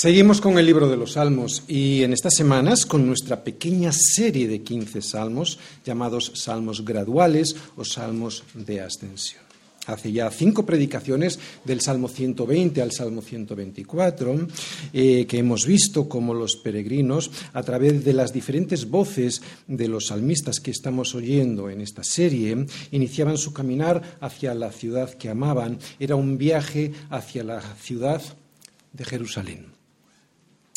Seguimos con el libro de los Salmos y en estas semanas con nuestra pequeña serie de 15 salmos llamados salmos graduales o salmos de ascensión. Hace ya cinco predicaciones del Salmo 120 al Salmo 124 eh, que hemos visto como los peregrinos, a través de las diferentes voces de los salmistas que estamos oyendo en esta serie, iniciaban su caminar hacia la ciudad que amaban. Era un viaje hacia la ciudad de Jerusalén.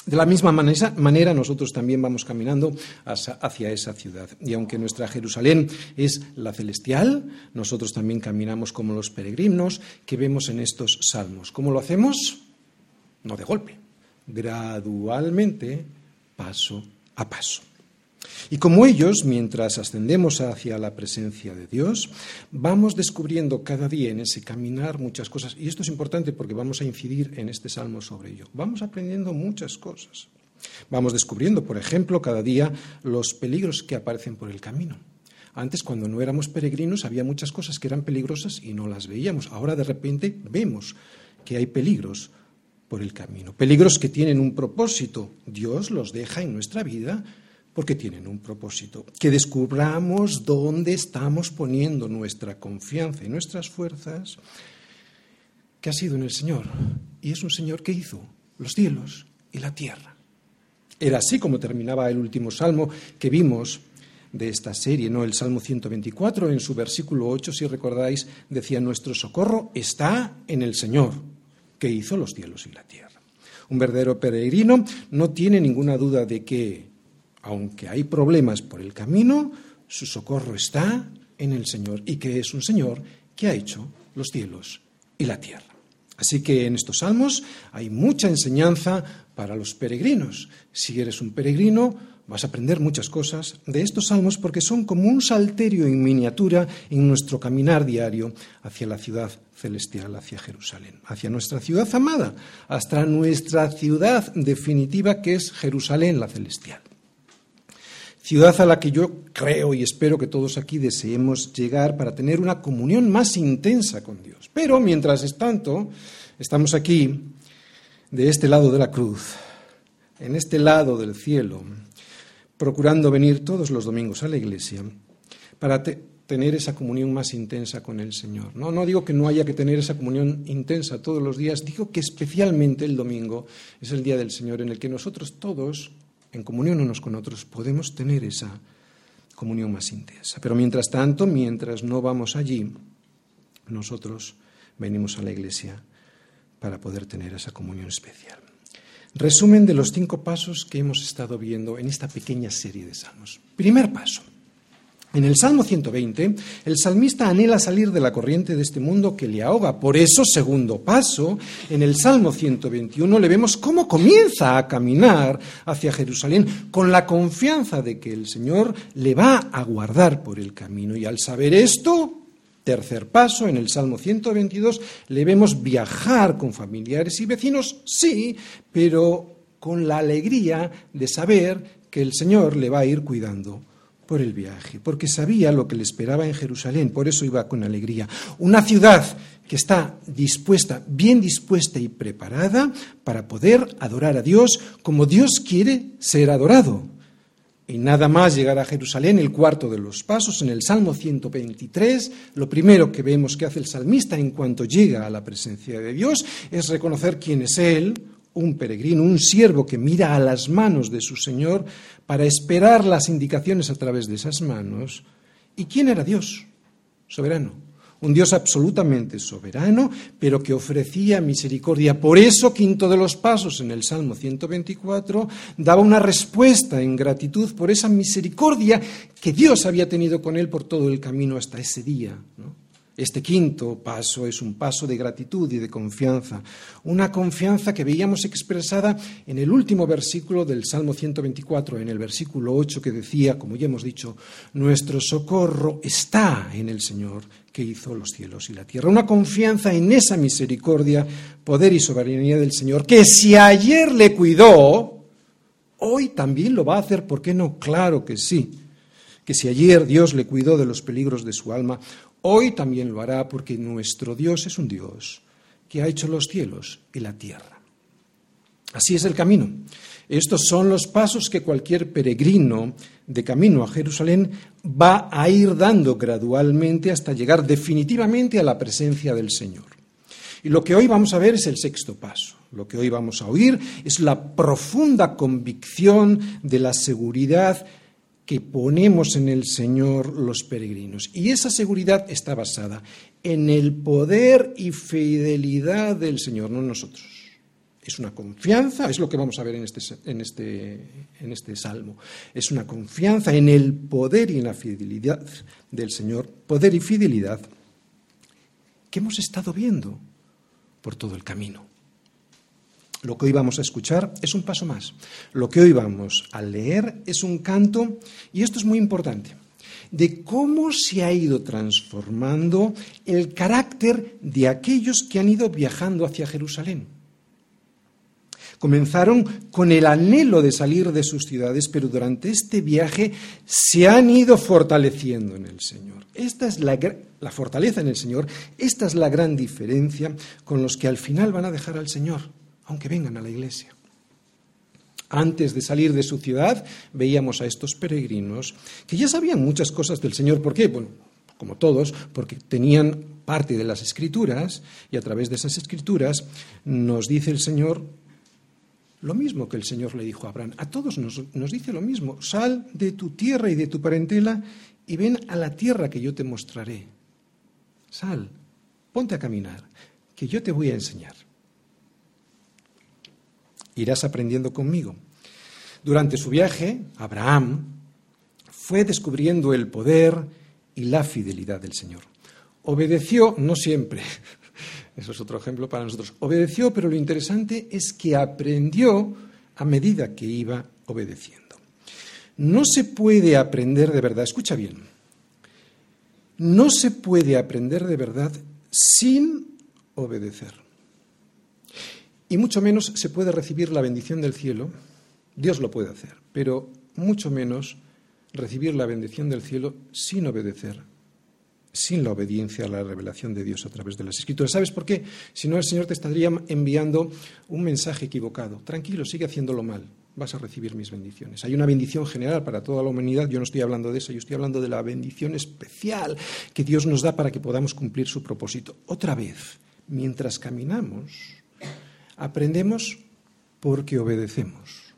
De la misma manera, nosotros también vamos caminando hacia esa ciudad. Y aunque nuestra Jerusalén es la celestial, nosotros también caminamos como los peregrinos que vemos en estos salmos. ¿Cómo lo hacemos? No de golpe, gradualmente, paso a paso. Y como ellos, mientras ascendemos hacia la presencia de Dios, vamos descubriendo cada día en ese caminar muchas cosas. Y esto es importante porque vamos a incidir en este salmo sobre ello. Vamos aprendiendo muchas cosas. Vamos descubriendo, por ejemplo, cada día los peligros que aparecen por el camino. Antes, cuando no éramos peregrinos, había muchas cosas que eran peligrosas y no las veíamos. Ahora, de repente, vemos que hay peligros por el camino. Peligros que tienen un propósito. Dios los deja en nuestra vida porque tienen un propósito. Que descubramos dónde estamos poniendo nuestra confianza y nuestras fuerzas, que ha sido en el Señor. Y es un Señor que hizo los cielos y la tierra. Era así como terminaba el último salmo que vimos de esta serie, ¿no? El Salmo 124, en su versículo 8, si recordáis, decía, nuestro socorro está en el Señor, que hizo los cielos y la tierra. Un verdadero peregrino no tiene ninguna duda de que aunque hay problemas por el camino, su socorro está en el Señor y que es un Señor que ha hecho los cielos y la tierra. Así que en estos salmos hay mucha enseñanza para los peregrinos. Si eres un peregrino, vas a aprender muchas cosas de estos salmos porque son como un salterio en miniatura en nuestro caminar diario hacia la ciudad celestial, hacia Jerusalén, hacia nuestra ciudad amada, hasta nuestra ciudad definitiva que es Jerusalén la celestial ciudad a la que yo creo y espero que todos aquí deseemos llegar para tener una comunión más intensa con Dios. Pero mientras es tanto, estamos aquí, de este lado de la cruz, en este lado del cielo, procurando venir todos los domingos a la iglesia para tener esa comunión más intensa con el Señor. No, no digo que no haya que tener esa comunión intensa todos los días, digo que especialmente el domingo es el día del Señor en el que nosotros todos en comunión unos con otros, podemos tener esa comunión más intensa. Pero mientras tanto, mientras no vamos allí, nosotros venimos a la iglesia para poder tener esa comunión especial. Resumen de los cinco pasos que hemos estado viendo en esta pequeña serie de salmos. Primer paso, en el Salmo 120, el salmista anhela salir de la corriente de este mundo que le ahoga. Por eso, segundo paso, en el Salmo 121 le vemos cómo comienza a caminar hacia Jerusalén con la confianza de que el Señor le va a guardar por el camino. Y al saber esto, tercer paso, en el Salmo 122, le vemos viajar con familiares y vecinos, sí, pero con la alegría de saber que el Señor le va a ir cuidando por el viaje, porque sabía lo que le esperaba en Jerusalén, por eso iba con alegría. Una ciudad que está dispuesta, bien dispuesta y preparada para poder adorar a Dios como Dios quiere ser adorado. Y nada más llegar a Jerusalén, el cuarto de los pasos, en el Salmo 123, lo primero que vemos que hace el salmista en cuanto llega a la presencia de Dios es reconocer quién es Él, un peregrino, un siervo que mira a las manos de su Señor para esperar las indicaciones a través de esas manos. ¿Y quién era Dios? Soberano. Un Dios absolutamente soberano, pero que ofrecía misericordia. Por eso, quinto de los pasos en el Salmo 124, daba una respuesta en gratitud por esa misericordia que Dios había tenido con él por todo el camino hasta ese día. ¿no? Este quinto paso es un paso de gratitud y de confianza, una confianza que veíamos expresada en el último versículo del Salmo 124, en el versículo 8 que decía, como ya hemos dicho, nuestro socorro está en el Señor que hizo los cielos y la tierra. Una confianza en esa misericordia, poder y soberanía del Señor, que si ayer le cuidó, hoy también lo va a hacer, ¿por qué no? Claro que sí que si ayer Dios le cuidó de los peligros de su alma, Hoy también lo hará porque nuestro Dios es un Dios que ha hecho los cielos y la tierra. Así es el camino. Estos son los pasos que cualquier peregrino de camino a Jerusalén va a ir dando gradualmente hasta llegar definitivamente a la presencia del Señor. Y lo que hoy vamos a ver es el sexto paso. Lo que hoy vamos a oír es la profunda convicción de la seguridad que ponemos en el Señor los peregrinos. Y esa seguridad está basada en el poder y fidelidad del Señor, no nosotros. Es una confianza, es lo que vamos a ver en este, en, este, en este salmo. Es una confianza en el poder y en la fidelidad del Señor, poder y fidelidad que hemos estado viendo por todo el camino. Lo que hoy vamos a escuchar es un paso más. Lo que hoy vamos a leer es un canto, y esto es muy importante, de cómo se ha ido transformando el carácter de aquellos que han ido viajando hacia Jerusalén. Comenzaron con el anhelo de salir de sus ciudades, pero durante este viaje se han ido fortaleciendo en el Señor. Esta es la, la, fortaleza en el Señor, esta es la gran diferencia con los que al final van a dejar al Señor aunque vengan a la iglesia. Antes de salir de su ciudad, veíamos a estos peregrinos que ya sabían muchas cosas del Señor. ¿Por qué? Bueno, como todos, porque tenían parte de las escrituras y a través de esas escrituras nos dice el Señor lo mismo que el Señor le dijo a Abraham. A todos nos, nos dice lo mismo. Sal de tu tierra y de tu parentela y ven a la tierra que yo te mostraré. Sal, ponte a caminar, que yo te voy a enseñar irás aprendiendo conmigo. Durante su viaje, Abraham fue descubriendo el poder y la fidelidad del Señor. Obedeció, no siempre, eso es otro ejemplo para nosotros, obedeció, pero lo interesante es que aprendió a medida que iba obedeciendo. No se puede aprender de verdad, escucha bien, no se puede aprender de verdad sin obedecer y mucho menos se puede recibir la bendición del cielo, Dios lo puede hacer, pero mucho menos recibir la bendición del cielo sin obedecer, sin la obediencia a la revelación de Dios a través de las Escrituras. ¿Sabes por qué? Si no, el Señor te estaría enviando un mensaje equivocado. Tranquilo, sigue haciéndolo mal, vas a recibir mis bendiciones. Hay una bendición general para toda la humanidad, yo no estoy hablando de eso, yo estoy hablando de la bendición especial que Dios nos da para que podamos cumplir su propósito. Otra vez, mientras caminamos, Aprendemos porque obedecemos.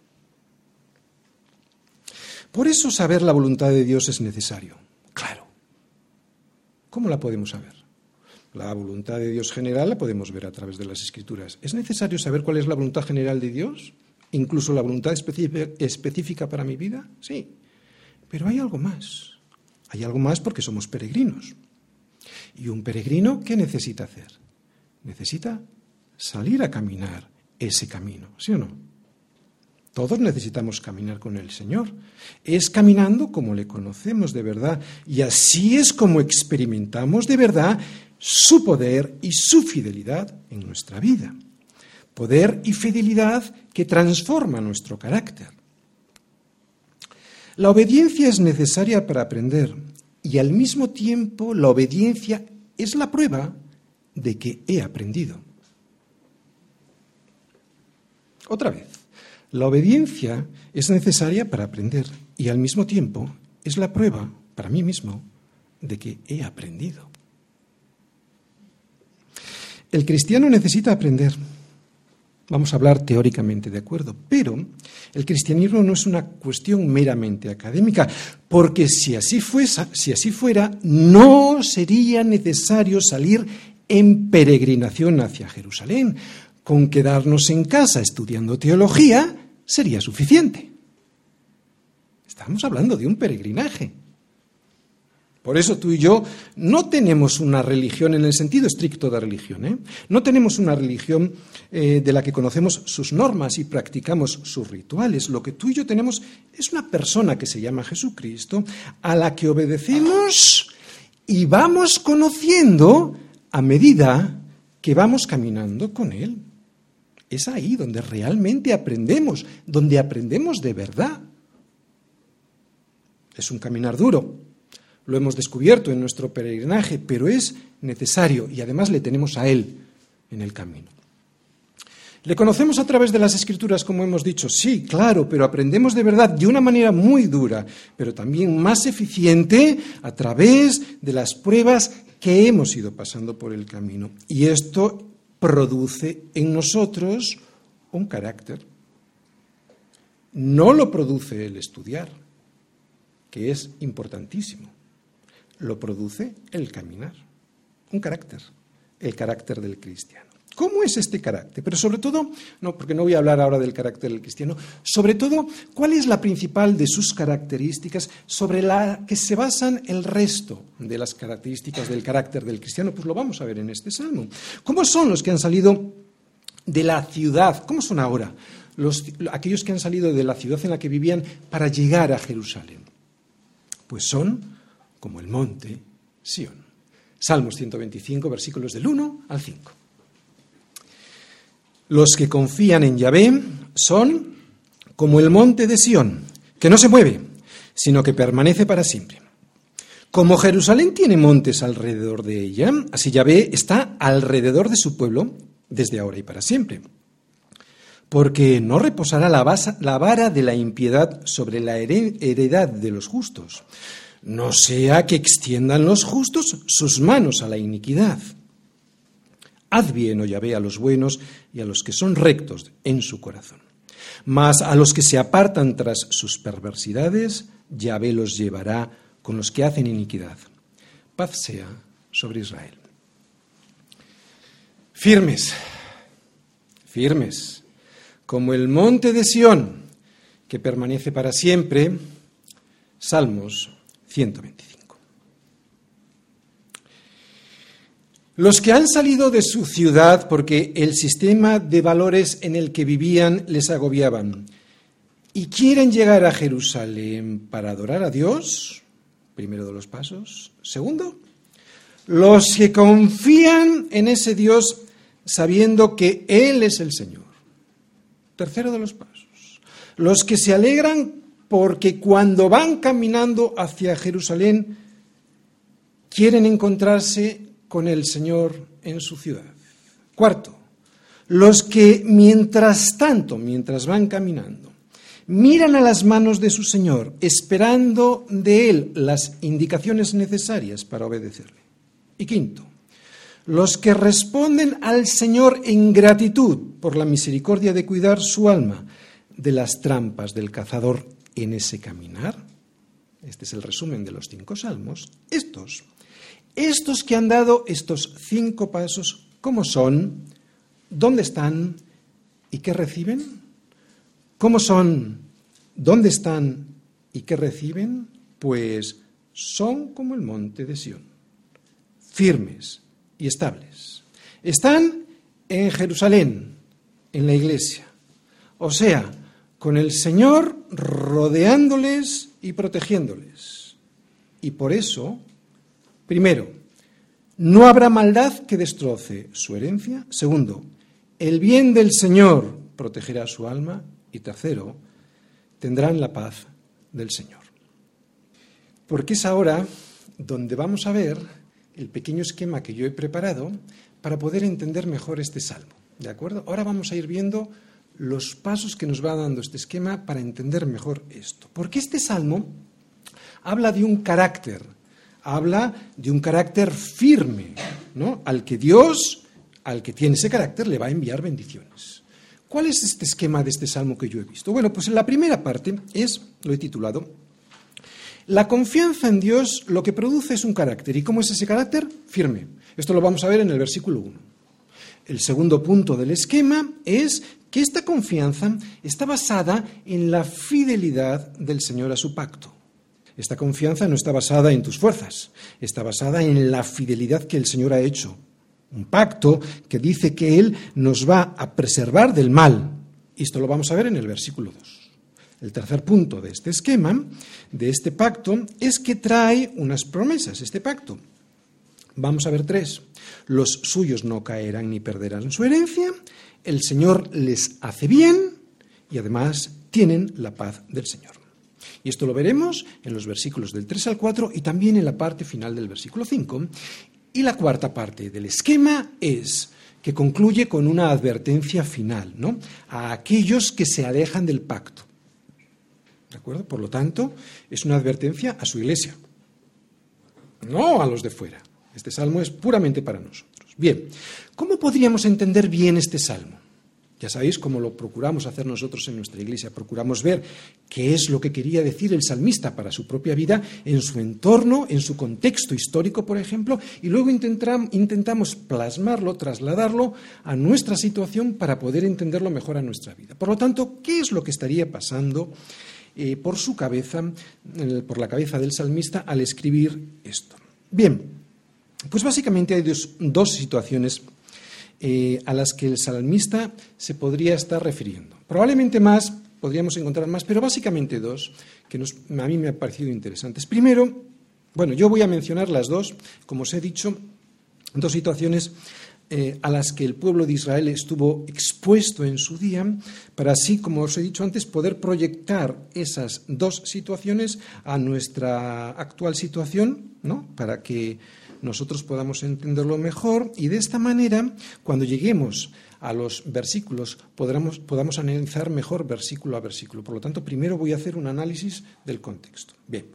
Por eso saber la voluntad de Dios es necesario. Claro. ¿Cómo la podemos saber? La voluntad de Dios general la podemos ver a través de las escrituras. ¿Es necesario saber cuál es la voluntad general de Dios? ¿Incluso la voluntad específica para mi vida? Sí. Pero hay algo más. Hay algo más porque somos peregrinos. ¿Y un peregrino qué necesita hacer? Necesita salir a caminar ese camino, ¿sí o no? Todos necesitamos caminar con el Señor. Es caminando como le conocemos de verdad y así es como experimentamos de verdad su poder y su fidelidad en nuestra vida. Poder y fidelidad que transforma nuestro carácter. La obediencia es necesaria para aprender y al mismo tiempo la obediencia es la prueba de que he aprendido. Otra vez, la obediencia es necesaria para aprender y al mismo tiempo es la prueba para mí mismo de que he aprendido. El cristiano necesita aprender. Vamos a hablar teóricamente, ¿de acuerdo? Pero el cristianismo no es una cuestión meramente académica, porque si así, si así fuera, no sería necesario salir en peregrinación hacia Jerusalén, con quedarnos en casa estudiando teología sería suficiente. Estamos hablando de un peregrinaje. Por eso tú y yo no tenemos una religión en el sentido estricto de religión. ¿eh? No tenemos una religión eh, de la que conocemos sus normas y practicamos sus rituales. Lo que tú y yo tenemos es una persona que se llama Jesucristo, a la que obedecemos y vamos conociendo a medida que vamos caminando con Él. Es ahí donde realmente aprendemos, donde aprendemos de verdad. Es un caminar duro, lo hemos descubierto en nuestro peregrinaje, pero es necesario y además le tenemos a Él en el camino. Le conocemos a través de las escrituras, como hemos dicho, sí, claro, pero aprendemos de verdad de una manera muy dura, pero también más eficiente a través de las pruebas que hemos ido pasando por el camino. Y esto produce en nosotros un carácter. No lo produce el estudiar, que es importantísimo. Lo produce el caminar, un carácter, el carácter del cristiano. ¿Cómo es este carácter? Pero sobre todo, no, porque no voy a hablar ahora del carácter del cristiano, sobre todo, ¿cuál es la principal de sus características sobre la que se basan el resto de las características del carácter del cristiano? Pues lo vamos a ver en este salmo. ¿Cómo son los que han salido de la ciudad? ¿Cómo son ahora los, aquellos que han salido de la ciudad en la que vivían para llegar a Jerusalén? Pues son como el monte Sión. Salmos 125, versículos del 1 al 5. Los que confían en Yahvé son como el monte de Sión, que no se mueve, sino que permanece para siempre. Como Jerusalén tiene montes alrededor de ella, así Yahvé está alrededor de su pueblo desde ahora y para siempre. Porque no reposará la, la vara de la impiedad sobre la heredad de los justos, no sea que extiendan los justos sus manos a la iniquidad. Haz bien, oh Yahvé, a los buenos y a los que son rectos en su corazón. Mas a los que se apartan tras sus perversidades, Yahvé los llevará con los que hacen iniquidad. Paz sea sobre Israel. Firmes, firmes, como el monte de Sión, que permanece para siempre. Salmos 125. Los que han salido de su ciudad porque el sistema de valores en el que vivían les agobiaban y quieren llegar a Jerusalén para adorar a Dios, primero de los pasos. Segundo, los que confían en ese Dios sabiendo que Él es el Señor. Tercero de los pasos. Los que se alegran porque cuando van caminando hacia Jerusalén quieren encontrarse con el Señor en su ciudad. Cuarto, los que mientras tanto, mientras van caminando, miran a las manos de su Señor, esperando de Él las indicaciones necesarias para obedecerle. Y quinto, los que responden al Señor en gratitud por la misericordia de cuidar su alma de las trampas del cazador en ese caminar. Este es el resumen de los cinco salmos. Estos estos que han dado estos cinco pasos, ¿cómo son? ¿Dónde están? ¿Y qué reciben? ¿Cómo son? ¿Dónde están? ¿Y qué reciben? Pues son como el monte de Sión, firmes y estables. Están en Jerusalén, en la iglesia. O sea, con el Señor rodeándoles y protegiéndoles. Y por eso Primero, no habrá maldad que destroce su herencia. Segundo, el bien del Señor protegerá su alma. Y tercero, tendrán la paz del Señor. Porque es ahora donde vamos a ver el pequeño esquema que yo he preparado para poder entender mejor este salmo. ¿De acuerdo? Ahora vamos a ir viendo los pasos que nos va dando este esquema para entender mejor esto. Porque este salmo habla de un carácter habla de un carácter firme, ¿no? Al que Dios, al que tiene ese carácter, le va a enviar bendiciones. ¿Cuál es este esquema de este salmo que yo he visto? Bueno, pues la primera parte es, lo he titulado, la confianza en Dios lo que produce es un carácter. ¿Y cómo es ese carácter? Firme. Esto lo vamos a ver en el versículo 1. El segundo punto del esquema es que esta confianza está basada en la fidelidad del Señor a su pacto. Esta confianza no está basada en tus fuerzas, está basada en la fidelidad que el Señor ha hecho. Un pacto que dice que Él nos va a preservar del mal. Y esto lo vamos a ver en el versículo 2. El tercer punto de este esquema, de este pacto, es que trae unas promesas, este pacto. Vamos a ver tres. Los suyos no caerán ni perderán su herencia, el Señor les hace bien y además tienen la paz del Señor. Y esto lo veremos en los versículos del 3 al 4 y también en la parte final del versículo 5. Y la cuarta parte del esquema es que concluye con una advertencia final, ¿no? A aquellos que se alejan del pacto. ¿De acuerdo? Por lo tanto, es una advertencia a su iglesia, no a los de fuera. Este salmo es puramente para nosotros. Bien, ¿cómo podríamos entender bien este salmo? Ya sabéis cómo lo procuramos hacer nosotros en nuestra iglesia. Procuramos ver qué es lo que quería decir el salmista para su propia vida, en su entorno, en su contexto histórico, por ejemplo, y luego intentamos plasmarlo, trasladarlo a nuestra situación para poder entenderlo mejor a nuestra vida. Por lo tanto, ¿qué es lo que estaría pasando eh, por su cabeza, por la cabeza del salmista al escribir esto? Bien, pues básicamente hay dos situaciones eh, a las que el salmista se podría estar refiriendo. Probablemente más, podríamos encontrar más, pero básicamente dos que a mí me han parecido interesantes. Primero, bueno, yo voy a mencionar las dos, como os he dicho, dos situaciones eh, a las que el pueblo de Israel estuvo expuesto en su día, para así, como os he dicho antes, poder proyectar esas dos situaciones a nuestra actual situación, ¿no? Para que nosotros podamos entenderlo mejor y de esta manera, cuando lleguemos a los versículos, podamos, podamos analizar mejor versículo a versículo. Por lo tanto, primero voy a hacer un análisis del contexto. Bien.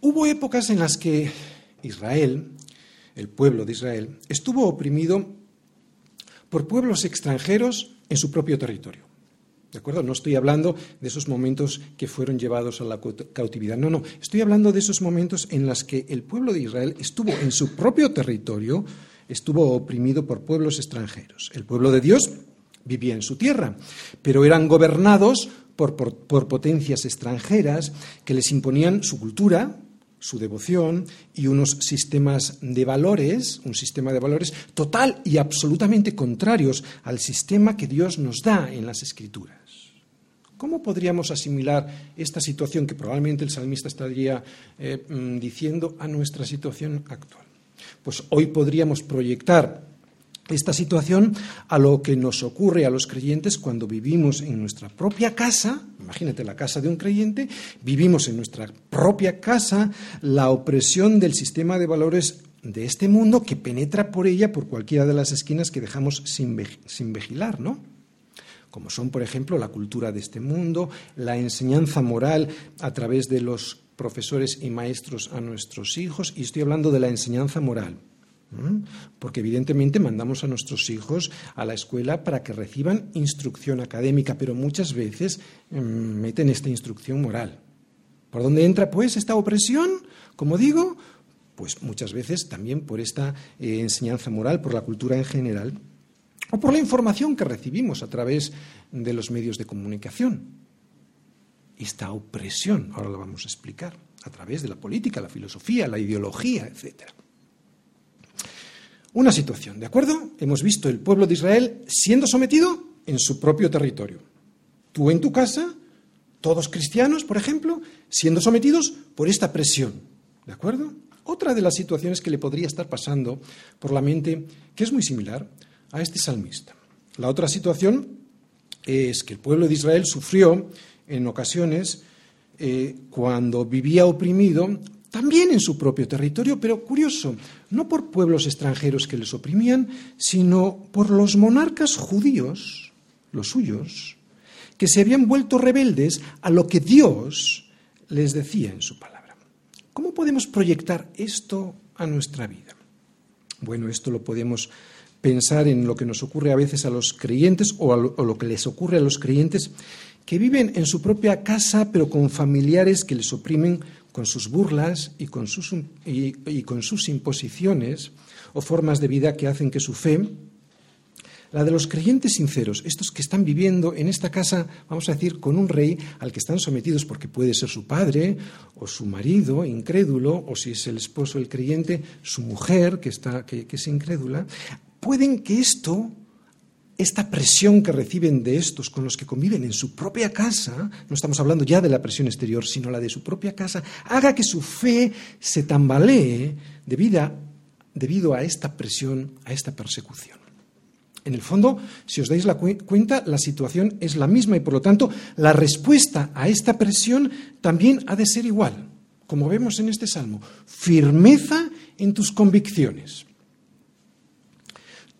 Hubo épocas en las que Israel, el pueblo de Israel, estuvo oprimido por pueblos extranjeros en su propio territorio. ¿De acuerdo? No estoy hablando de esos momentos que fueron llevados a la cautividad. No, no. Estoy hablando de esos momentos en los que el pueblo de Israel estuvo en su propio territorio, estuvo oprimido por pueblos extranjeros. El pueblo de Dios vivía en su tierra, pero eran gobernados por, por potencias extranjeras que les imponían su cultura, su devoción y unos sistemas de valores, un sistema de valores total y absolutamente contrarios al sistema que Dios nos da en las Escrituras. ¿Cómo podríamos asimilar esta situación que probablemente el salmista estaría eh, mm, diciendo a nuestra situación actual? Pues hoy podríamos proyectar esta situación a lo que nos ocurre a los creyentes cuando vivimos en nuestra propia casa, imagínate la casa de un creyente, vivimos en nuestra propia casa la opresión del sistema de valores de este mundo que penetra por ella por cualquiera de las esquinas que dejamos sin, sin vigilar, ¿no? Como son, por ejemplo, la cultura de este mundo, la enseñanza moral a través de los profesores y maestros a nuestros hijos, y estoy hablando de la enseñanza moral porque evidentemente mandamos a nuestros hijos a la escuela para que reciban instrucción académica, pero muchas veces em, meten esta instrucción moral. ¿Por dónde entra pues esta opresión? Como digo, pues muchas veces también por esta eh, enseñanza moral, por la cultura en general, o por la información que recibimos a través de los medios de comunicación. Esta opresión, ahora la vamos a explicar, a través de la política, la filosofía, la ideología, etcétera. Una situación, ¿de acuerdo? Hemos visto el pueblo de Israel siendo sometido en su propio territorio. Tú en tu casa, todos cristianos, por ejemplo, siendo sometidos por esta presión, ¿de acuerdo? Otra de las situaciones que le podría estar pasando por la mente, que es muy similar a este salmista. La otra situación es que el pueblo de Israel sufrió en ocasiones, eh, cuando vivía oprimido, también en su propio territorio, pero curioso, no por pueblos extranjeros que les oprimían, sino por los monarcas judíos, los suyos, que se habían vuelto rebeldes a lo que Dios les decía en su palabra. ¿Cómo podemos proyectar esto a nuestra vida? Bueno, esto lo podemos pensar en lo que nos ocurre a veces a los creyentes o, lo, lo que les ocurre a los creyentes que viven en su propia casa pero con familiares que les oprimen con sus burlas y con sus, y, con sus imposiciones o formas de vida que hacen que su fe, la de los creyentes sinceros, estos que están viviendo en esta casa, vamos a decir, con un rey al que están sometidos porque puede ser su padre o su marido incrédulo, o si es el esposo el creyente, su mujer que, está, que es incrédula, pueden que esto esta presión que reciben de estos con los que conviven en su propia casa, no estamos hablando ya de la presión exterior, sino la de su propia casa, haga que su fe se tambalee debido a esta presión, a esta persecución. En el fondo, si os dais la cuenta, la situación es la misma y por lo tanto la respuesta a esta presión también ha de ser igual, como vemos en este salmo, firmeza en tus convicciones.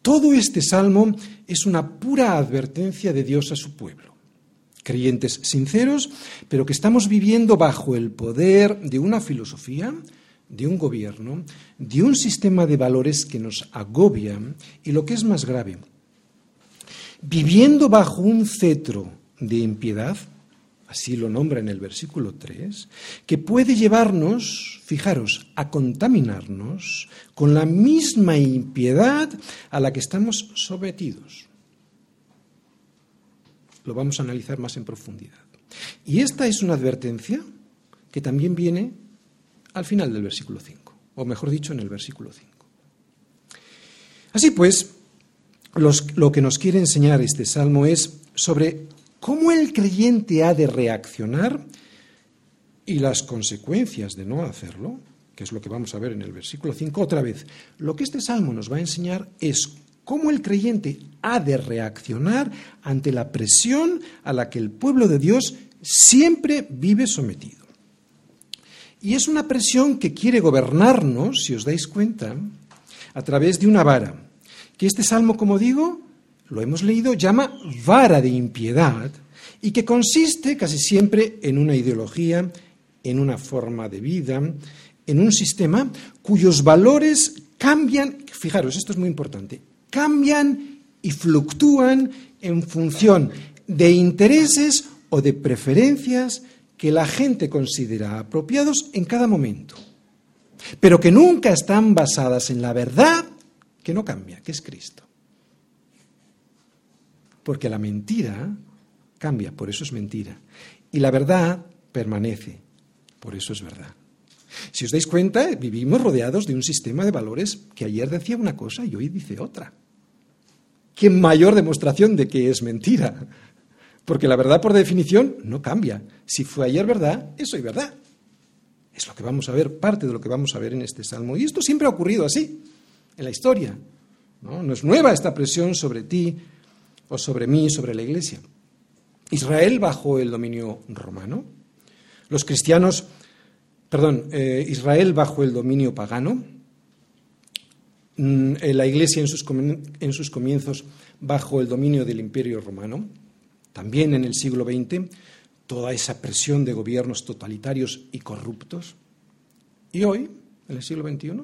Todo este salmo es una pura advertencia de Dios a su pueblo. Creyentes sinceros, pero que estamos viviendo bajo el poder de una filosofía, de un gobierno, de un sistema de valores que nos agobia y lo que es más grave, viviendo bajo un cetro de impiedad, así lo nombra en el versículo 3, que puede llevarnos, fijaros, a contaminarnos con la misma impiedad a la que estamos sometidos. Lo vamos a analizar más en profundidad. Y esta es una advertencia que también viene al final del versículo 5, o mejor dicho, en el versículo 5. Así pues, lo que nos quiere enseñar este salmo es sobre cómo el creyente ha de reaccionar y las consecuencias de no hacerlo, que es lo que vamos a ver en el versículo 5 otra vez. Lo que este salmo nos va a enseñar es cómo el creyente ha de reaccionar ante la presión a la que el pueblo de Dios siempre vive sometido. Y es una presión que quiere gobernarnos, si os dais cuenta, a través de una vara, que este salmo, como digo, lo hemos leído, llama vara de impiedad y que consiste casi siempre en una ideología, en una forma de vida, en un sistema cuyos valores cambian, fijaros, esto es muy importante, cambian y fluctúan en función de intereses o de preferencias que la gente considera apropiados en cada momento, pero que nunca están basadas en la verdad que no cambia, que es Cristo. Porque la mentira cambia, por eso es mentira. Y la verdad permanece, por eso es verdad. Si os dais cuenta, vivimos rodeados de un sistema de valores que ayer decía una cosa y hoy dice otra. ¿Qué mayor demostración de que es mentira? Porque la verdad, por definición, no cambia. Si fue ayer verdad, es hoy verdad. Es lo que vamos a ver, parte de lo que vamos a ver en este salmo. Y esto siempre ha ocurrido así, en la historia. No, no es nueva esta presión sobre ti, o sobre mí y sobre la Iglesia. Israel bajo el dominio romano, los cristianos, perdón, eh, Israel bajo el dominio pagano, mm, eh, la Iglesia en sus, en sus comienzos bajo el dominio del imperio romano, también en el siglo XX, toda esa presión de gobiernos totalitarios y corruptos. Y hoy, en el siglo XXI,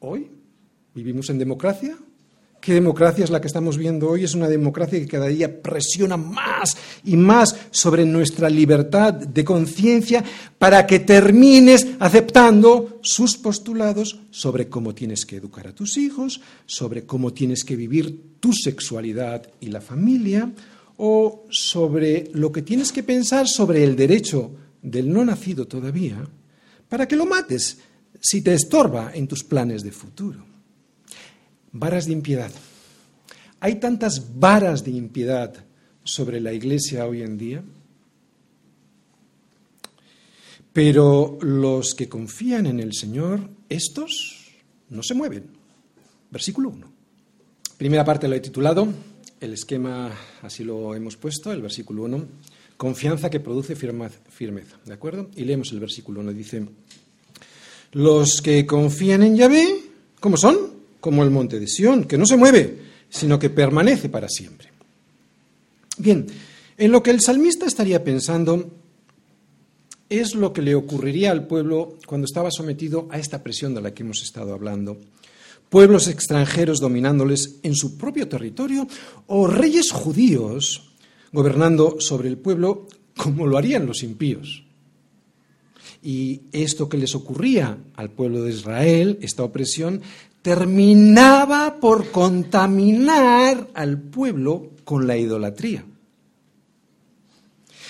hoy, vivimos en democracia, ¿Qué democracia es la que estamos viendo hoy? Es una democracia que cada día presiona más y más sobre nuestra libertad de conciencia para que termines aceptando sus postulados sobre cómo tienes que educar a tus hijos, sobre cómo tienes que vivir tu sexualidad y la familia, o sobre lo que tienes que pensar sobre el derecho del no nacido todavía, para que lo mates si te estorba en tus planes de futuro. Varas de impiedad. Hay tantas varas de impiedad sobre la iglesia hoy en día, pero los que confían en el Señor, estos no se mueven. Versículo 1. Primera parte lo he titulado, el esquema así lo hemos puesto, el versículo 1, confianza que produce firmeza, ¿de acuerdo? Y leemos el versículo 1, dice, los que confían en Yahvé, ¿cómo son? Como el monte de Sión, que no se mueve, sino que permanece para siempre. Bien, en lo que el salmista estaría pensando es lo que le ocurriría al pueblo cuando estaba sometido a esta presión de la que hemos estado hablando. Pueblos extranjeros dominándoles en su propio territorio o reyes judíos gobernando sobre el pueblo como lo harían los impíos. Y esto que les ocurría al pueblo de Israel, esta opresión, terminaba por contaminar al pueblo con la idolatría.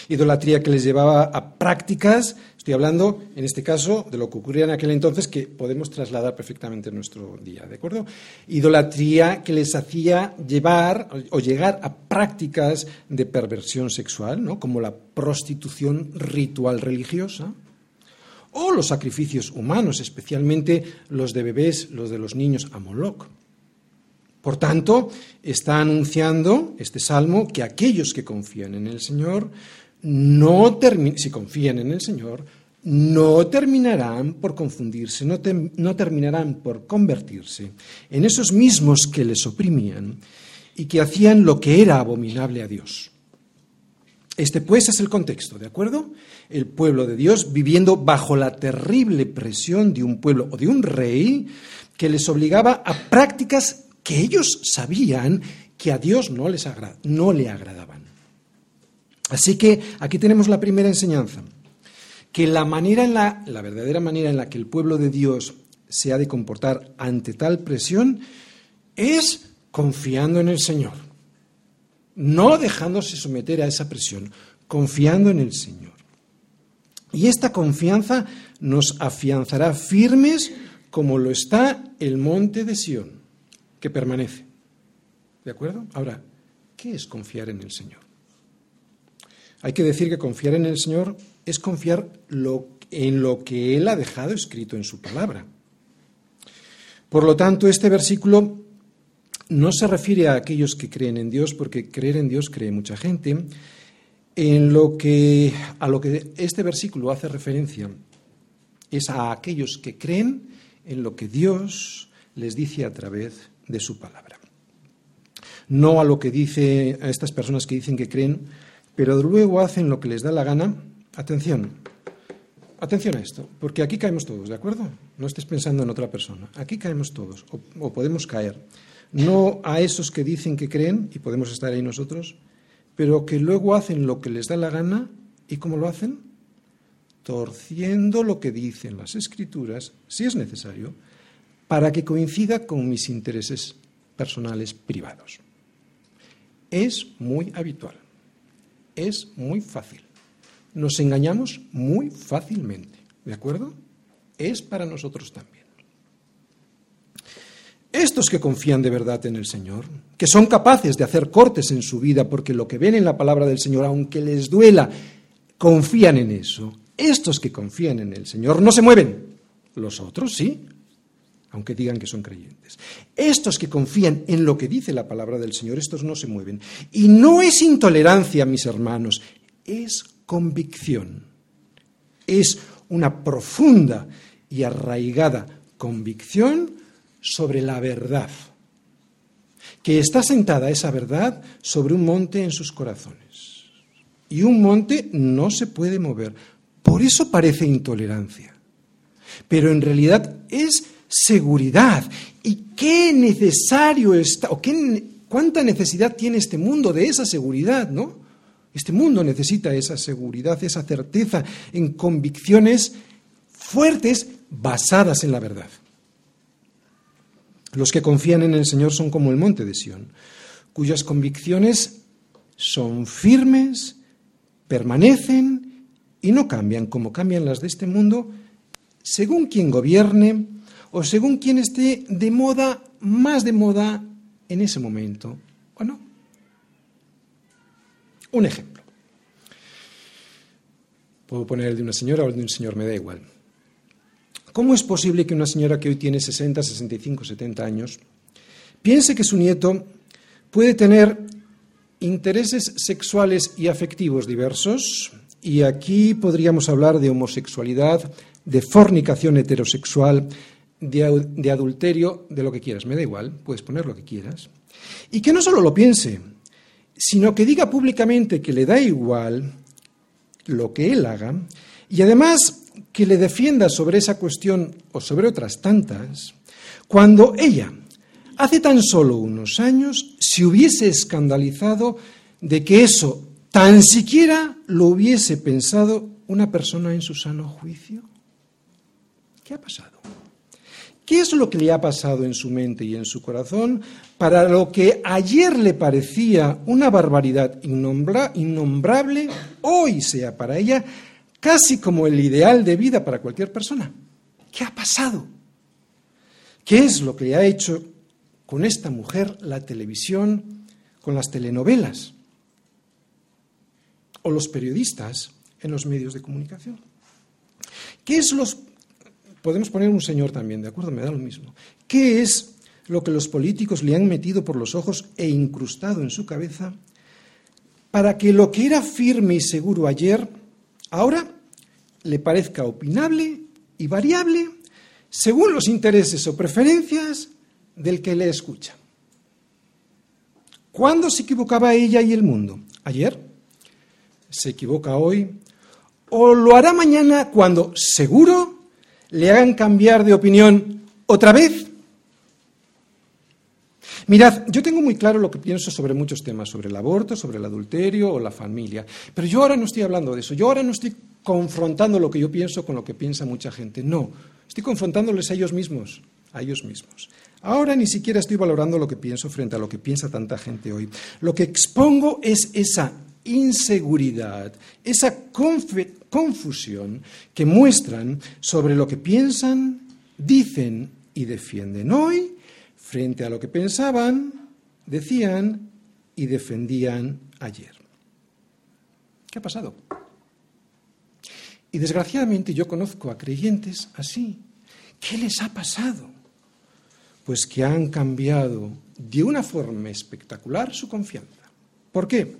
Idolatría que les llevaba a prácticas, estoy hablando en este caso de lo que ocurría en aquel entonces que podemos trasladar perfectamente en nuestro día, ¿de acuerdo? Idolatría que les hacía llevar o llegar a prácticas de perversión sexual, ¿no? como la prostitución ritual religiosa, o los sacrificios humanos, especialmente los de bebés, los de los niños a Moloch. Por tanto, está anunciando este salmo que aquellos que confían en el Señor, no si confían en el Señor, no terminarán por confundirse, no, no, terminarán por convertirse en esos mismos que les oprimían y que hacían lo que era abominable a Dios. Este pues es el contexto, ¿de acuerdo? El pueblo de Dios viviendo bajo la terrible presión de un pueblo o de un rey que les obligaba a prácticas que ellos sabían que a Dios no, les no le agradaban. Así que aquí tenemos la primera enseñanza, que la manera en la, la verdadera manera en la que el pueblo de Dios se ha de comportar ante tal presión es confiando en el Señor no dejándose someter a esa presión, confiando en el Señor. Y esta confianza nos afianzará firmes como lo está el monte de Sión, que permanece. ¿De acuerdo? Ahora, ¿qué es confiar en el Señor? Hay que decir que confiar en el Señor es confiar en lo que Él ha dejado escrito en su palabra. Por lo tanto, este versículo no se refiere a aquellos que creen en Dios, porque creer en Dios cree mucha gente. En lo que, a lo que este versículo hace referencia es a aquellos que creen en lo que Dios les dice a través de su palabra. No a lo que dice a estas personas que dicen que creen, pero luego hacen lo que les da la gana. Atención, atención a esto, porque aquí caemos todos, ¿de acuerdo? No estés pensando en otra persona. Aquí caemos todos, o, o podemos caer no a esos que dicen que creen, y podemos estar ahí nosotros, pero que luego hacen lo que les da la gana, ¿y cómo lo hacen? Torciendo lo que dicen las escrituras, si es necesario, para que coincida con mis intereses personales privados. Es muy habitual, es muy fácil. Nos engañamos muy fácilmente, ¿de acuerdo? Es para nosotros también. Estos que confían de verdad en el Señor, que son capaces de hacer cortes en su vida porque lo que ven en la palabra del Señor, aunque les duela, confían en eso. Estos que confían en el Señor no se mueven. Los otros sí, aunque digan que son creyentes. Estos que confían en lo que dice la palabra del Señor, estos no se mueven. Y no es intolerancia, mis hermanos, es convicción. Es una profunda y arraigada convicción sobre la verdad, que está sentada esa verdad sobre un monte en sus corazones. Y un monte no se puede mover. Por eso parece intolerancia. Pero en realidad es seguridad. ¿Y qué necesario está, o qué, cuánta necesidad tiene este mundo de esa seguridad, no? Este mundo necesita esa seguridad, esa certeza en convicciones fuertes basadas en la verdad. Los que confían en el Señor son como el monte de Sión, cuyas convicciones son firmes, permanecen y no cambian como cambian las de este mundo, según quien gobierne o según quien esté de moda, más de moda en ese momento, ¿o no? Un ejemplo. Puedo poner el de una señora o el de un señor, me da igual. ¿Cómo es posible que una señora que hoy tiene 60, 65, 70 años piense que su nieto puede tener intereses sexuales y afectivos diversos? Y aquí podríamos hablar de homosexualidad, de fornicación heterosexual, de, adulterio, de lo que quieras, me da igual, puedes poner lo que quieras. Y que no solo lo piense, sino que diga públicamente que le da igual lo que él haga y además que le defienda sobre esa cuestión o sobre otras tantas, cuando ella, hace tan solo unos años, se hubiese escandalizado de que eso tan siquiera lo hubiese pensado una persona en su sano juicio? ¿Qué ha pasado? ¿Qué es lo que le ha pasado en su mente y en su corazón para lo que ayer le parecía una barbaridad innombrable, hoy sea para ella casi como el ideal de vida para cualquier persona. ¿Qué ha pasado? ¿Qué es lo que ha hecho con esta mujer la televisión, con las telenovelas o los periodistas en los medios de comunicación? ¿Qué es los... Podemos poner un señor también, ¿de acuerdo? Me da lo mismo. ¿Qué es lo que los políticos le han metido por los ojos e incrustado en su cabeza para que lo que era firme y seguro ayer, ahora le parezca opinable y variable según los intereses o preferencias del que le escucha. ¿Cuándo se equivocaba ella y el mundo? ¿Ayer? ¿Se equivoca hoy? ¿O lo hará mañana cuando seguro le hagan cambiar de opinión otra vez? Mirad, yo tengo muy claro lo que pienso sobre muchos temas, sobre el aborto, sobre el adulterio o la familia, pero yo ahora no estoy hablando de eso, yo ahora no estoy confrontando lo que yo pienso con lo que piensa mucha gente, no, estoy confrontándoles a ellos mismos, a ellos mismos. Ahora ni siquiera estoy valorando lo que pienso frente a lo que piensa tanta gente hoy. Lo que expongo es esa inseguridad, esa confusión que muestran sobre lo que piensan, dicen y defienden hoy frente a lo que pensaban, decían y defendían ayer. ¿Qué ha pasado? Y desgraciadamente yo conozco a creyentes así. ¿Qué les ha pasado? Pues que han cambiado de una forma espectacular su confianza. ¿Por qué?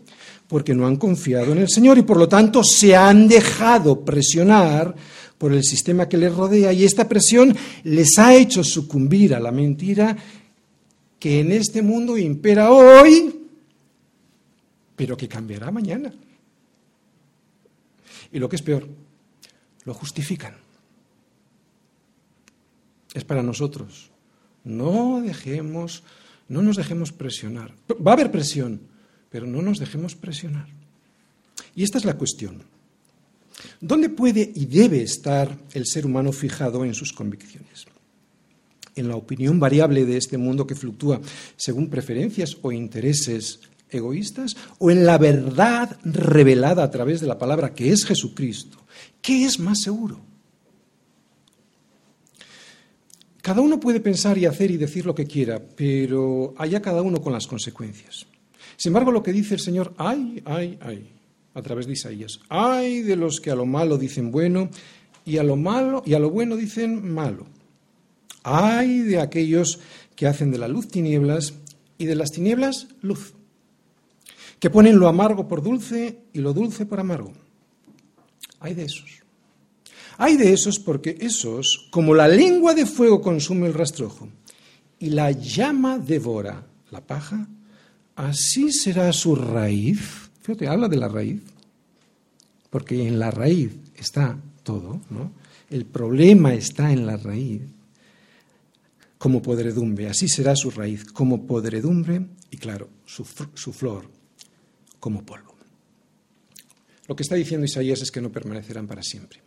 Porque no han confiado en el Señor y por lo tanto se han dejado presionar por el sistema que les rodea y esta presión les ha hecho sucumbir a la mentira que en este mundo impera hoy, pero que cambiará mañana. Y lo que es peor, lo justifican. Es para nosotros no dejemos, no nos dejemos presionar. Va a haber presión, pero no nos dejemos presionar. Y esta es la cuestión. ¿Dónde puede y debe estar el ser humano fijado en sus convicciones? ¿En la opinión variable de este mundo que fluctúa según preferencias o intereses egoístas? ¿O en la verdad revelada a través de la palabra que es Jesucristo? ¿Qué es más seguro? Cada uno puede pensar y hacer y decir lo que quiera, pero allá cada uno con las consecuencias. Sin embargo, lo que dice el Señor, ay, ay, ay, a través de Isaías, ay de los que a lo malo dicen bueno y a lo malo y a lo bueno dicen malo. Ay de aquellos que hacen de la luz tinieblas y de las tinieblas luz, que ponen lo amargo por dulce y lo dulce por amargo. Hay de esos. Hay de esos porque esos, como la lengua de fuego consume el rastrojo y la llama devora la paja, así será su raíz. Fíjate, habla de la raíz, porque en la raíz está todo, ¿no? El problema está en la raíz. Como podredumbre, así será su raíz, como podredumbre y claro, su, flor como polvo. Lo que está diciendo Isaías es que no permanecerán para siempre.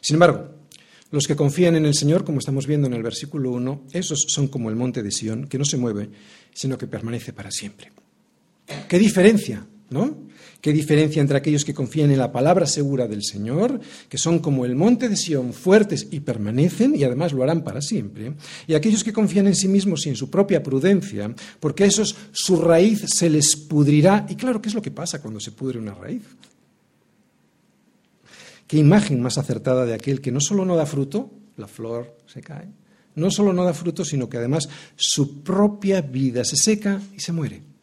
Sin embargo, los que confían en el Señor, como estamos viendo en el versículo 1, esos son como el monte de Sión, que no se mueve, sino que permanece para siempre. ¿Qué diferencia? ¿No? ¿Qué diferencia entre aquellos que confían en la palabra segura del Señor, que son como el monte de Sión, fuertes y permanecen, y además lo harán para siempre, y aquellos que confían en sí mismos y en su propia prudencia, porque a esos su raíz se les pudrirá? Y claro, ¿qué es lo que pasa cuando se pudre una raíz? Qué imagen más acertada de aquel que no solo no da fruto, la flor se cae, no solo no da fruto, sino que además su propia vida se seca y se muere.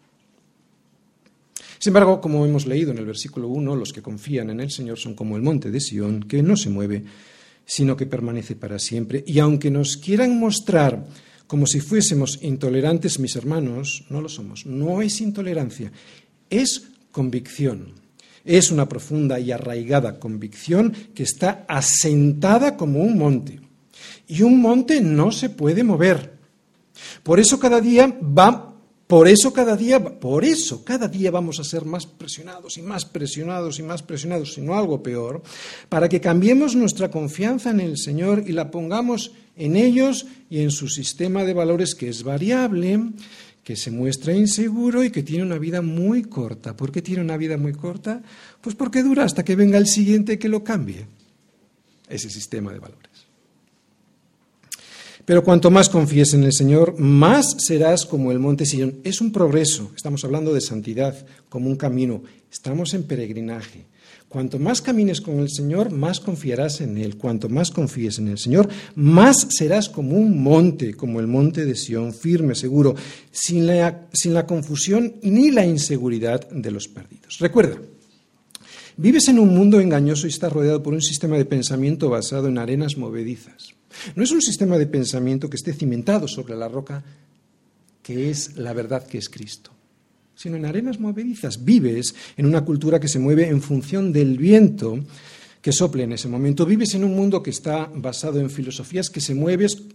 Sin embargo, como hemos leído en el versículo 1, los que confían en el Señor son como el monte de Sión, que no se mueve, sino que permanece para siempre. Y aunque nos quieran mostrar como si fuésemos intolerantes, mis hermanos, no lo somos. No es intolerancia, es convicción. Es una profunda y arraigada convicción que está asentada como un monte. Y un monte no se puede mover. Por eso cada día va por eso cada día, por eso cada día vamos a ser más presionados y más presionados y más presionados, sino algo peor, para que cambiemos nuestra confianza en el Señor y la pongamos en ellos y en su sistema de valores que es variable, que se muestra inseguro y que tiene una vida muy corta. ¿Por qué tiene una vida muy corta? Pues porque dura hasta que venga el siguiente que lo cambie. Ese sistema de valores. Pero cuanto más confíes en el Señor, más serás como el monte Sion. Es un progreso. Estamos hablando de santidad como un camino. Estamos en peregrinaje. Cuanto más camines con el Señor, más confiarás en Él. Cuanto más confíes en el Señor, más serás como un monte, como el monte de Sión, firme, seguro, sin la, sin la confusión ni la inseguridad de los perdidos. Recuerda, Vives en un mundo engañoso y estás rodeado por un sistema de pensamiento basado en arenas movedizas. No es un sistema de pensamiento que esté cimentado sobre la roca que es la verdad que es Cristo, sino en arenas movedizas. Vives en una cultura que se mueve en función del viento que sople en ese momento. Vives en un mundo que está basado en filosofías que se,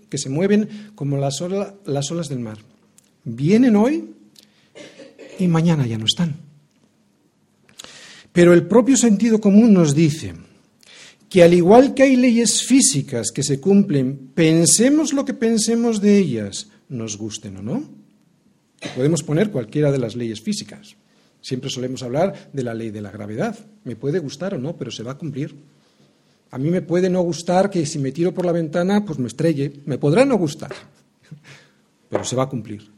que se mueven como las, las olas del mar. Vienen hoy y mañana ya no están. Pero el propio sentido común nos dice que al igual que hay leyes físicas que se cumplen, pensemos lo que pensemos de ellas, nos gusten o no. Podemos poner cualquiera de las leyes físicas. Siempre solemos hablar de la ley de la gravedad. Me puede gustar o no, pero se va a cumplir. A mí me puede no gustar que si me tiro por la ventana, pues me estrelle. Me podrá no gustar, pero se va a cumplir.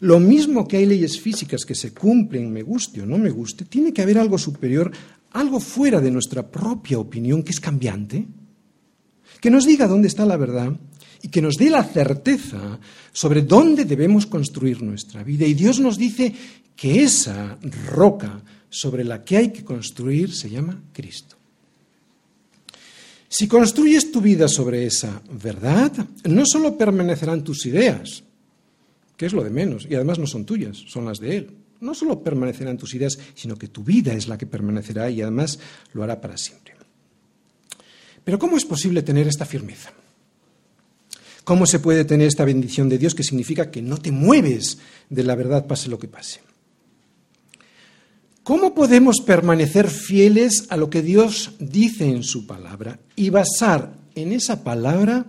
Lo mismo que hay leyes físicas que se cumplen, me guste o no me guste, tiene que haber algo superior, algo fuera de nuestra propia opinión que es cambiante, que nos diga dónde está la verdad y que nos dé la certeza sobre dónde debemos construir nuestra vida. Y Dios nos dice que esa roca sobre la que hay que construir se llama Cristo. Si construyes tu vida sobre esa verdad, no solo permanecerán tus ideas, que es lo de menos, y además no son tuyas, son las de Él. No solo permanecerán tus ideas, sino que tu vida es la que permanecerá y además lo hará para siempre. Pero ¿cómo es posible tener esta firmeza? ¿Cómo se puede tener esta bendición de Dios que significa que no te mueves de la verdad pase lo que pase? ¿Cómo podemos permanecer fieles a lo que Dios dice en su palabra y basar en esa palabra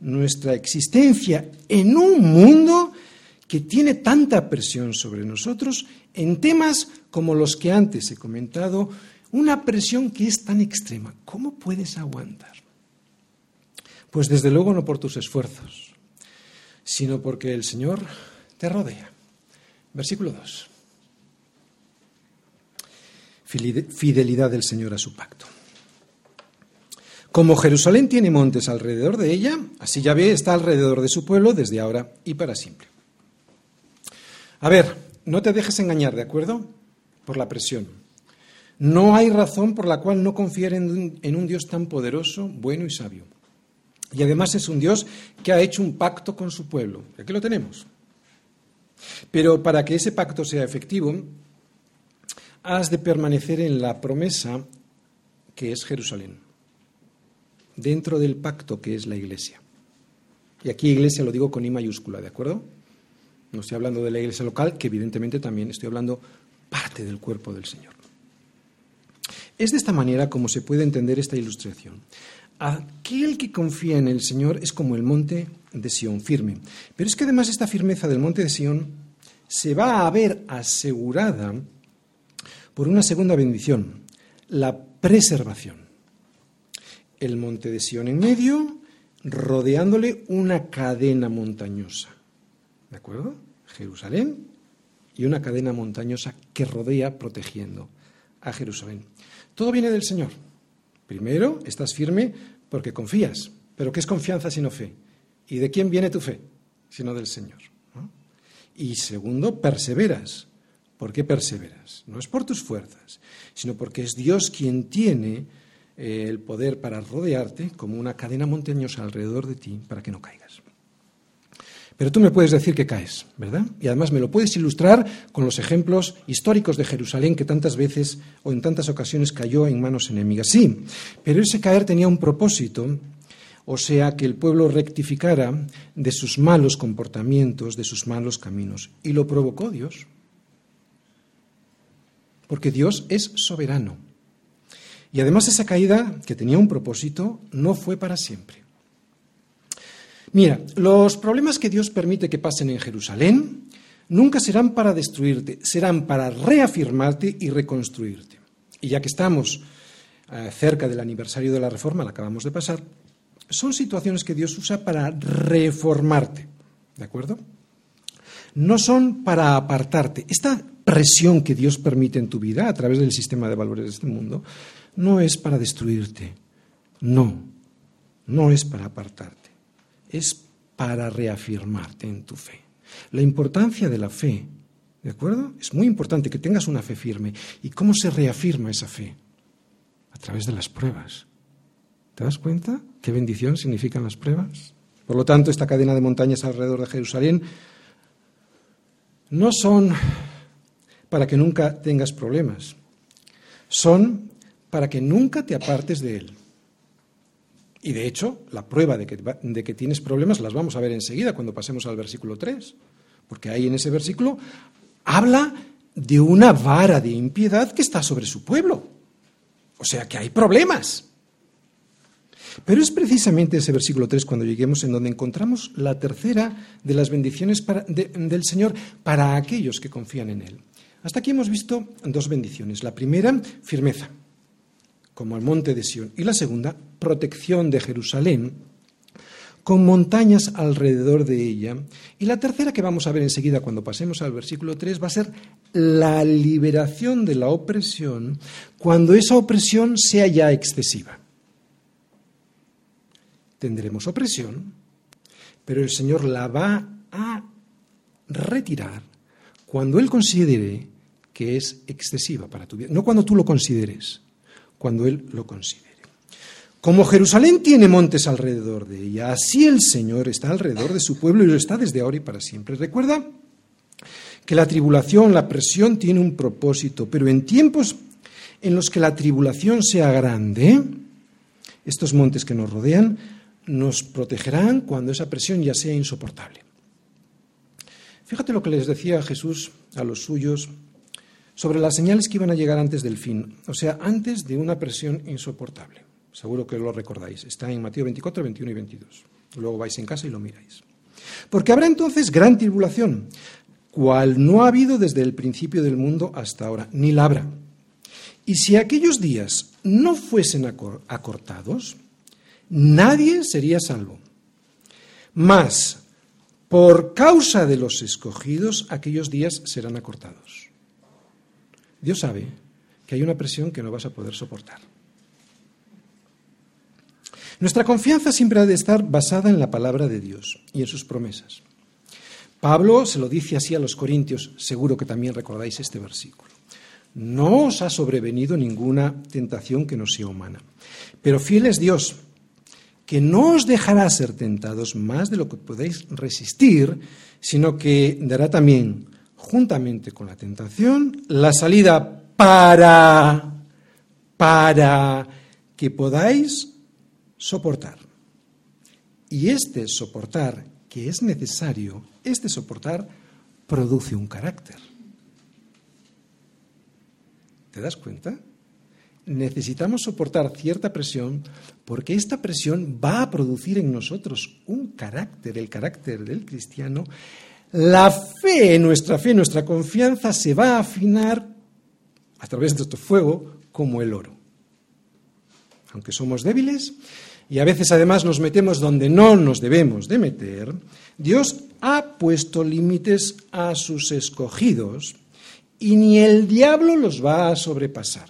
nuestra existencia en un mundo que tiene tanta presión sobre nosotros en temas como los que antes he comentado, una presión que es tan extrema. ¿Cómo puedes aguantar? Pues desde luego no por tus esfuerzos, sino porque el Señor te rodea. Versículo 2. Fidelidad del Señor a su pacto. Como Jerusalén tiene montes alrededor de ella, así ya ve, está alrededor de su pueblo desde ahora y para siempre. A ver, no te dejes engañar, ¿de acuerdo? Por la presión. No hay razón por la cual no confiar en, un Dios tan poderoso, bueno y sabio. Y además es un Dios que ha hecho un pacto con su pueblo. Aquí lo tenemos. Pero para que ese pacto sea efectivo, has de permanecer en la promesa que es Jerusalén, dentro del pacto que es la iglesia. Y aquí iglesia lo digo con I mayúscula, ¿de acuerdo? No estoy hablando de la iglesia local, que evidentemente también estoy hablando parte del cuerpo del Señor. Es de esta manera como se puede entender esta ilustración. Aquel que confía en el Señor es como el monte de Sión, firme. Pero es que además esta firmeza del monte de Sión se va a ver asegurada por una segunda bendición, la preservación. El monte de Sión en medio, rodeándole una cadena montañosa. ¿De acuerdo? Jerusalén y una cadena montañosa que rodea protegiendo a Jerusalén. Todo viene del Señor. Primero, estás firme porque confías. Pero ¿qué es confianza sino fe? ¿Y de quién viene tu fe? Sino del Señor. Y segundo, perseveras. ¿Por qué perseveras? No es por tus fuerzas, sino porque es Dios quien tiene eh, el poder para rodearte como una cadena montañosa alrededor de ti para que no caigas. Pero tú me puedes decir que caes, ¿verdad? Y además me lo puedes ilustrar con los ejemplos históricos de Jerusalén que tantas veces o en tantas ocasiones cayó en manos enemigas. Sí, pero ese caer tenía un propósito, o sea, que el pueblo rectificara de sus malos comportamientos, de sus malos caminos. Y lo provocó Dios. Porque Dios es soberano. Y además esa caída, que tenía un propósito, no fue para siempre. Mira, los problemas que Dios permite que pasen en Jerusalén nunca serán para destruirte, serán para reafirmarte y reconstruirte. Y ya que estamos eh, cerca del aniversario de la reforma, la acabamos de pasar, son situaciones que Dios usa para reformarte, ¿de acuerdo? No son para apartarte. Esta presión que Dios permite en tu vida a través del sistema de valores de este mundo no es para destruirte, no, no es para apartarte es para reafirmarte en tu fe. La importancia de la fe, ¿de acuerdo? Es muy importante que tengas una fe firme. ¿Y cómo se reafirma esa fe? través de las pruebas. ¿Te das cuenta qué bendición significan las pruebas? Por lo tanto, esta cadena de montañas alrededor de Jerusalén no son para que nunca tengas problemas, son para que nunca te apartes de él. Y de hecho, la prueba de que, de que, tienes problemas las vamos a ver enseguida cuando pasemos al versículo 3, porque ahí en ese versículo habla de una vara de impiedad que está sobre su pueblo. O sea que hay problemas. Pero es precisamente ese versículo 3 cuando lleguemos en donde encontramos la tercera de las bendiciones del Señor para aquellos que confían en Él. Hasta aquí hemos visto dos bendiciones. La primera, firmeza, como el monte de Sión. Y la segunda, protección de Jerusalén, con montañas alrededor de ella. Y la tercera que vamos a ver enseguida cuando pasemos al versículo 3 va a ser la liberación de la opresión cuando esa opresión sea ya excesiva tendremos opresión, pero el Señor la va a retirar cuando Él considere que es excesiva para tu vida. No cuando tú lo consideres, cuando Él lo considere. Como Jerusalén tiene montes alrededor de ella, así el Señor está alrededor de su pueblo y lo está desde ahora y para siempre. Recuerda que la tribulación, la presión tiene un propósito, pero en tiempos en los que la tribulación sea grande, estos montes que nos rodean nos protegerán cuando esa presión ya sea insoportable. Fíjate lo que les decía Jesús a los suyos sobre las señales que iban a llegar antes del fin, o sea, antes de una presión insoportable. Seguro que lo recordáis. Está en Mateo 24, 21 y 22. Luego vais en casa y lo miráis. Porque habrá entonces gran tribulación, cual no ha habido desde el principio del mundo hasta ahora, ni la habrá. Y si aquellos días no fuesen acortados, nadie sería salvo. Mas, por causa de los escogidos, aquellos días serán acortados. Dios sabe que hay una presión que no vas a poder soportar. Nuestra confianza siempre ha de estar basada en la palabra de Dios y en sus promesas. Pablo se lo dice así a los corintios, seguro que también recordáis este versículo. No os ha sobrevenido ninguna tentación que no sea humana, pero fiel es Dios que no os dejará ser tentados más de lo que podéis resistir, sino que dará también, juntamente con la tentación, la salida para, para que podáis soportar. Y este soportar que es necesario, este soportar produce un carácter. ¿Te das cuenta? necesitamos soportar cierta presión porque esta presión va a producir en nosotros un carácter, el carácter del cristiano. La fe, nuestra fe, nuestra confianza se va a afinar a través de este fuego como el oro. Aunque somos débiles y a veces además nos metemos donde no nos debemos de meter, Dios ha puesto límites a sus escogidos y ni el diablo los va a sobrepasar.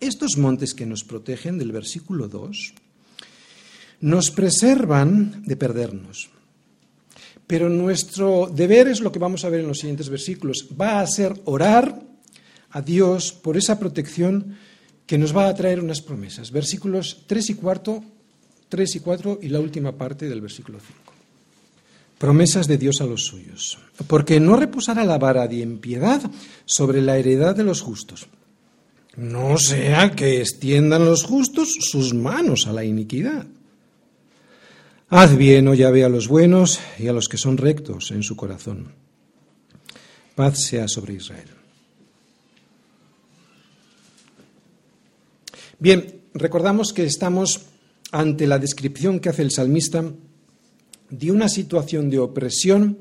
Estos montes que nos protegen del versículo 2 nos preservan de perdernos. Pero nuestro deber es lo que vamos a ver en los siguientes versículos. Va a ser orar a Dios por esa protección que nos va a traer unas promesas. Versículos 3 y 4, 3 y 4 y la última parte del versículo 5. Promesas de Dios a los suyos. Porque no reposará la vara de impiedad sobre la heredad de los justos no sea que extiendan los justos sus manos a la iniquidad. Haz bien, oh Yahvé, a los buenos y a los que son rectos en su corazón. Paz sea sobre Israel. Bien, recordamos que estamos ante la descripción que hace el salmista de una situación de opresión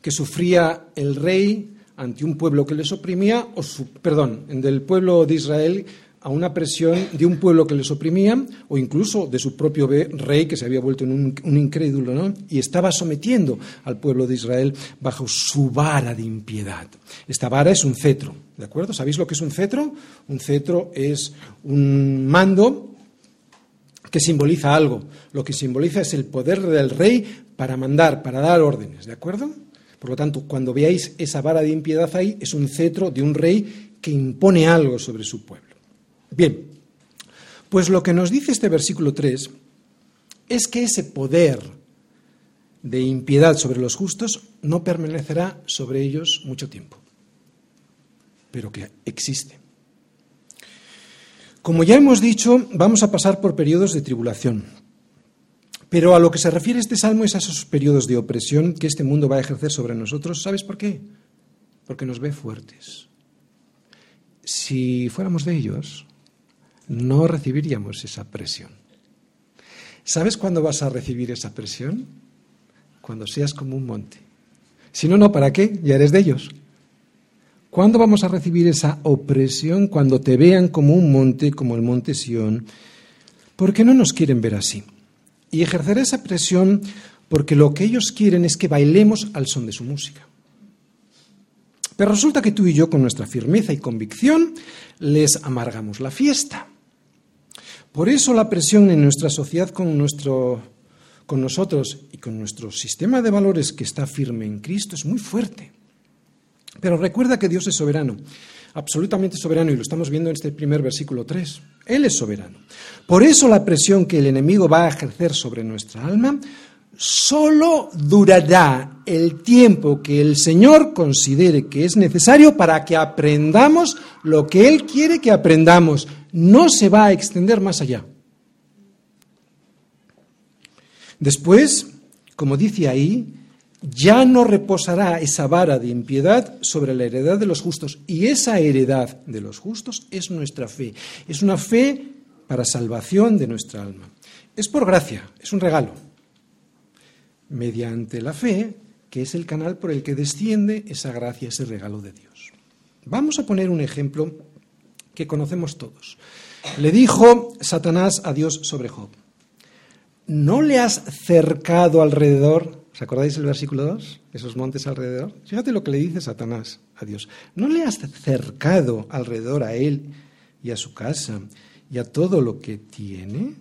que sufría el rey ante un pueblo que les oprimía, o perdón, del pueblo de Israel a una presión de un pueblo que les oprimía, o incluso de su propio rey que se había vuelto un, un incrédulo, ¿no? y estaba sometiendo al pueblo de Israel bajo su vara de impiedad. Esta vara es un cetro, ¿de acuerdo? ¿Sabéis lo que es un cetro? Un cetro es un mando que simboliza algo. Lo que simboliza es el poder del rey para mandar, para dar órdenes, ¿de acuerdo? Por lo tanto, cuando veáis esa vara de impiedad ahí, es un cetro de un rey que impone algo sobre su pueblo. Bien, Pues lo que nos dice este versículo 3 es que ese poder de impiedad sobre los justos no permanecerá sobre ellos mucho tiempo, pero que existe. Como ya hemos dicho, vamos a pasar por periodos de tribulación. Pero a lo que se refiere este salmo es a esos periodos de opresión que este mundo va a ejercer sobre nosotros. ¿Sabes por qué? Porque nos ve fuertes. Si fuéramos de ellos, no recibiríamos esa presión. ¿Sabes cuándo vas a recibir esa presión? Cuando seas como un monte. Si no, no, ¿para qué? Ya eres de ellos. ¿Cuándo vamos a recibir esa opresión? Cuando te vean como un monte, como el monte Sión. ¿Por qué no nos quieren ver así? y ejercer esa presión porque lo que ellos quieren es que bailemos al son de su música. Pero resulta que tú y yo, con nuestra firmeza y convicción, les amargamos la fiesta. Por eso la presión en nuestra sociedad con, nuestro, con nosotros y con nuestro sistema de valores que está firme en Cristo es muy fuerte. Pero recuerda que Dios es soberano absolutamente soberano y lo estamos viendo en este primer versículo 3. Él es soberano. Por eso la presión que el enemigo va a ejercer sobre nuestra alma solo durará el tiempo que el Señor considere que es necesario para que aprendamos lo que Él quiere que aprendamos. No se va a extender más allá. Después, como dice ahí, ya no reposará esa vara de impiedad sobre la heredad de los justos. Y esa heredad de los justos es nuestra fe. Es una fe para salvación de nuestra alma. Es por gracia, es un regalo. Mediante la fe, que es el canal por el que desciende esa gracia, ese regalo de Dios. Vamos a poner un ejemplo que conocemos todos. Le dijo Satanás a Dios sobre Job, ¿no le has cercado alrededor ¿Os acordáis el versículo 2? Esos montes alrededor. Fíjate lo que le dice Satanás a Dios. ¿No le has cercado alrededor a él y a su casa y a todo lo que tiene?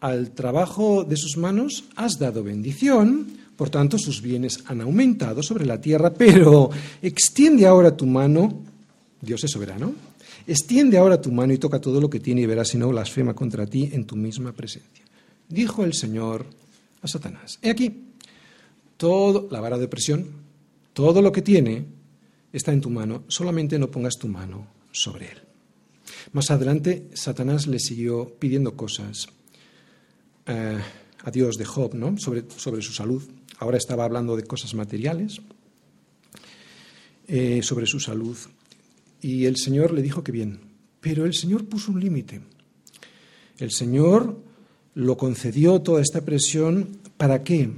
Al trabajo de sus manos has dado bendición, por tanto sus bienes han aumentado sobre la tierra, pero extiende ahora tu mano, Dios es soberano, extiende ahora tu mano y toca todo lo que tiene y verás si no blasfema contra ti en tu misma presencia. Dijo el Señor a Satanás. He aquí, todo, la vara de presión, todo lo que tiene está en tu mano, solamente no pongas tu mano sobre él. Más adelante, Satanás le siguió pidiendo cosas eh, a Dios de Job, sobre, su salud. Ahora estaba hablando de cosas materiales, eh, sobre su salud. Y el Señor le dijo que bien, pero el Señor puso un límite. El Señor lo concedió toda esta presión, ¿para qué?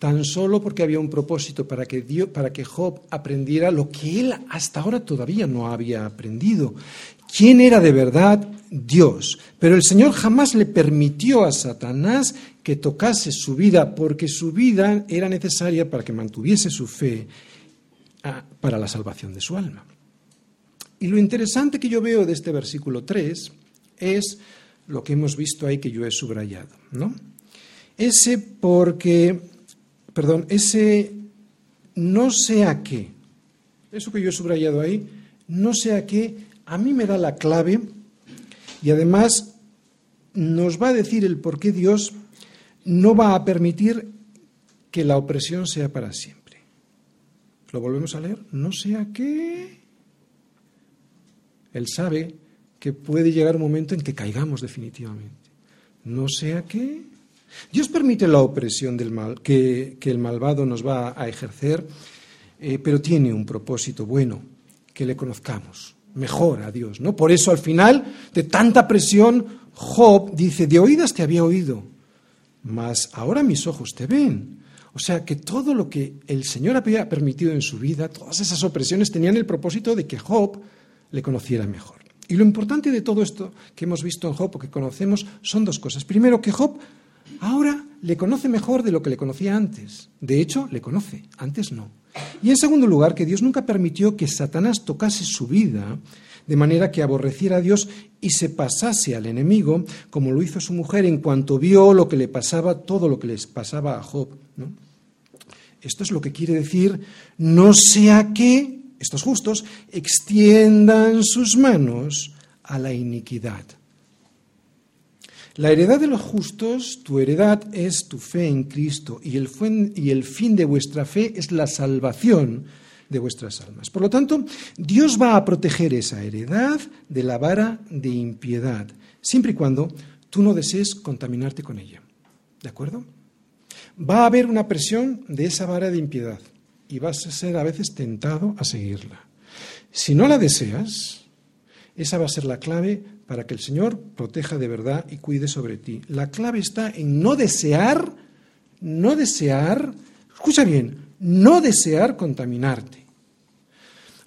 tan solo porque había un propósito para que, Dios, para que Job aprendiera lo que él hasta ahora todavía no había aprendido. ¿Quién era de verdad Dios? Pero el Señor jamás le permitió a Satanás que tocase su vida, porque su vida era necesaria para que mantuviese su fe ah, para la salvación de su alma. Y lo interesante que yo veo de este versículo 3 es lo que hemos visto ahí que yo he subrayado, ¿no? Ese porque perdón, ese no sé a qué, eso que yo he subrayado ahí, no sé a qué, a mí me da la clave y además nos va a decir el por qué Dios no va a permitir que la opresión sea para siempre. ¿Lo volvemos a leer? No sé a qué. Él sabe que puede llegar un momento en que caigamos definitivamente. No sé a qué. Dios permite la opresión del mal, que, el malvado nos va a ejercer, eh, pero tiene un propósito bueno, que le conozcamos mejor a Dios. ¿no? Por eso al final de tanta presión, Job dice, de oídas te había oído, mas ahora mis ojos te ven. O sea que todo lo que el Señor había permitido en su vida, todas esas opresiones tenían el propósito de que Job le conociera mejor. Y lo importante de todo esto que hemos visto en Job o que conocemos son dos cosas. Primero, que Job Ahora le conoce mejor de lo que le conocía antes. De hecho, le conoce, antes no. Y en segundo lugar, que Dios nunca permitió que Satanás tocase su vida de manera que aborreciera a Dios y se pasase al enemigo, como lo hizo su mujer en cuanto vio lo que le pasaba, todo lo que les pasaba a Job. Esto es lo que quiere decir, no sea que estos justos extiendan sus manos a la iniquidad. La heredad de los justos, tu heredad es tu fe en Cristo y el, fin de vuestra fe es la salvación de vuestras almas. Por lo tanto, Dios va a proteger esa heredad de la vara de impiedad, siempre y cuando tú no desees contaminarte con ella. ¿De acuerdo? Va a haber una presión de esa vara de impiedad y vas a ser a veces tentado a seguirla. Si no la deseas, esa va a ser la clave para que el Señor proteja de verdad y cuide sobre ti. La clave está en no desear, no desear, escucha bien, no desear contaminarte.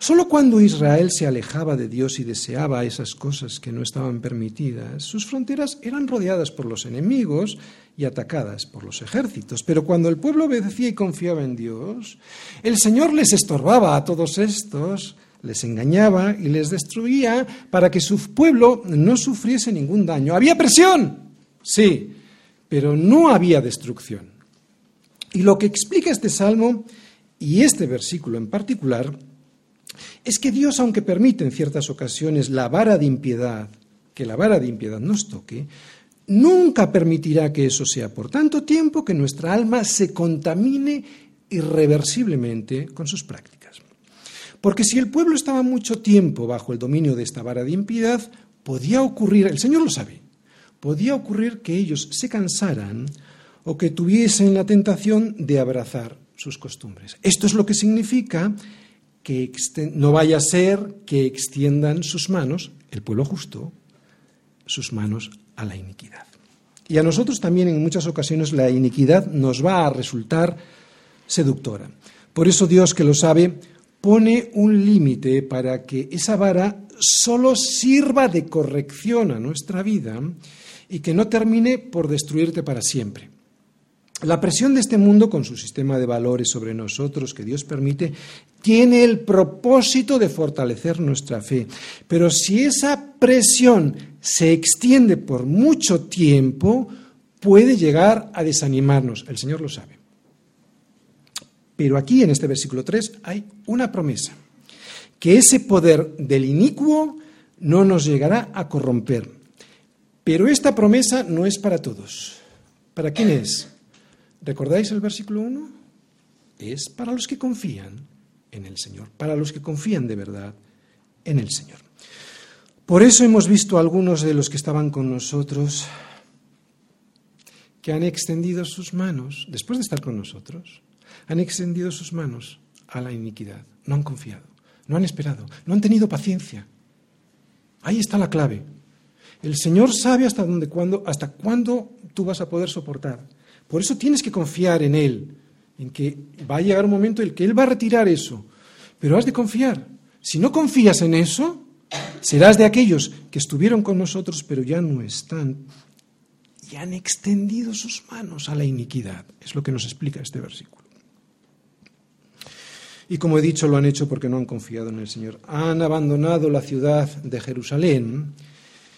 Solo cuando Israel se alejaba de Dios y deseaba esas cosas que no estaban permitidas, sus fronteras eran rodeadas por los enemigos y atacadas por los ejércitos. Pero cuando el pueblo obedecía y confiaba en Dios, el Señor les estorbaba a todos estos, les engañaba y les destruía para que su pueblo no sufriese ningún daño. ¿Había presión? Sí, pero no había destrucción. Y lo que explica este salmo y este versículo en particular es que Dios, aunque permite en ciertas ocasiones la vara de impiedad, que la vara de impiedad nos toque, nunca permitirá que eso sea por tanto tiempo que nuestra alma se contamine irreversiblemente con sus prácticas. Porque si el pueblo estaba mucho tiempo bajo el dominio de esta vara de impiedad, podía ocurrir, el Señor lo sabe, podía ocurrir que ellos se cansaran o que tuviesen la tentación de abrazar sus costumbres. Esto es lo que significa que no vaya a ser que extiendan sus manos, el pueblo justo, sus manos a la iniquidad. Y a nosotros también en muchas ocasiones la iniquidad nos va a resultar seductora. Por eso Dios, que lo sabe, pone un límite para que esa vara solo sirva de corrección a nuestra vida y que no termine por destruirte para siempre. La presión de este mundo, con su sistema de valores sobre nosotros que Dios permite, tiene el propósito de fortalecer nuestra fe. Pero si esa presión se extiende por mucho tiempo, puede llegar a desanimarnos. El Señor lo sabe. Pero aquí en este versículo 3 hay una promesa, que ese poder del inicuo no nos llegará a corromper. Pero esta promesa no es para todos. ¿Para quién es? ¿Recordáis el versículo 1? Es para los que confían en el Señor, para los que confían de verdad en el Señor. Por eso hemos visto a algunos de los que estaban con nosotros que han extendido sus manos, después de estar con nosotros, han extendido sus manos a la iniquidad. No han confiado, no han esperado, no han tenido paciencia. Ahí está la clave. El Señor sabe hasta dónde, cuándo, hasta cuándo tú vas a poder soportar. Por eso tienes que confiar en Él en que va a llegar un momento en el que Él va a retirar eso. Pero has de confiar. Si no confías en eso, serás de aquellos que estuvieron con nosotros, pero ya no están y han extendido sus manos a la iniquidad. Es lo que nos explica este versículo. Y como he dicho, lo han hecho porque no han confiado en el Señor. Han abandonado la ciudad de Jerusalén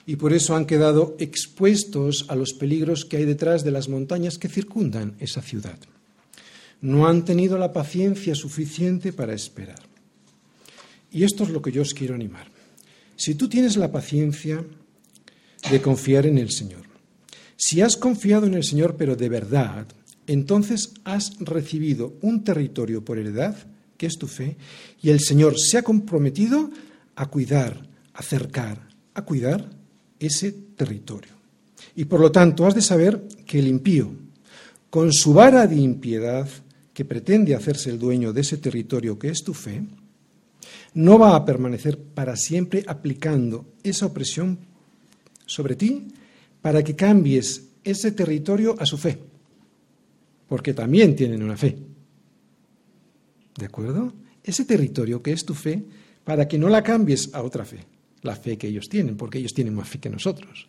y por eso han quedado expuestos a los peligros que hay detrás de las montañas que circundan esa ciudad no han tenido la paciencia suficiente para esperar. Y esto es lo que yo os quiero animar. Si tú tienes la paciencia de confiar en el Señor, si has confiado en el Señor pero de verdad, entonces has recibido un territorio por heredad, que es tu fe, y el Señor se ha comprometido a cuidar, a acercar, a cuidar ese territorio. Y por lo tanto has de saber que el impío, con su vara de impiedad, que pretende hacerse el dueño de ese territorio que es tu fe, no va a permanecer para siempre aplicando esa opresión sobre ti para que cambies ese territorio a su fe, porque también tienen una fe. ¿De acuerdo? Ese territorio que es tu fe, para que no la cambies a otra fe, la fe que ellos tienen, porque ellos tienen más fe que nosotros.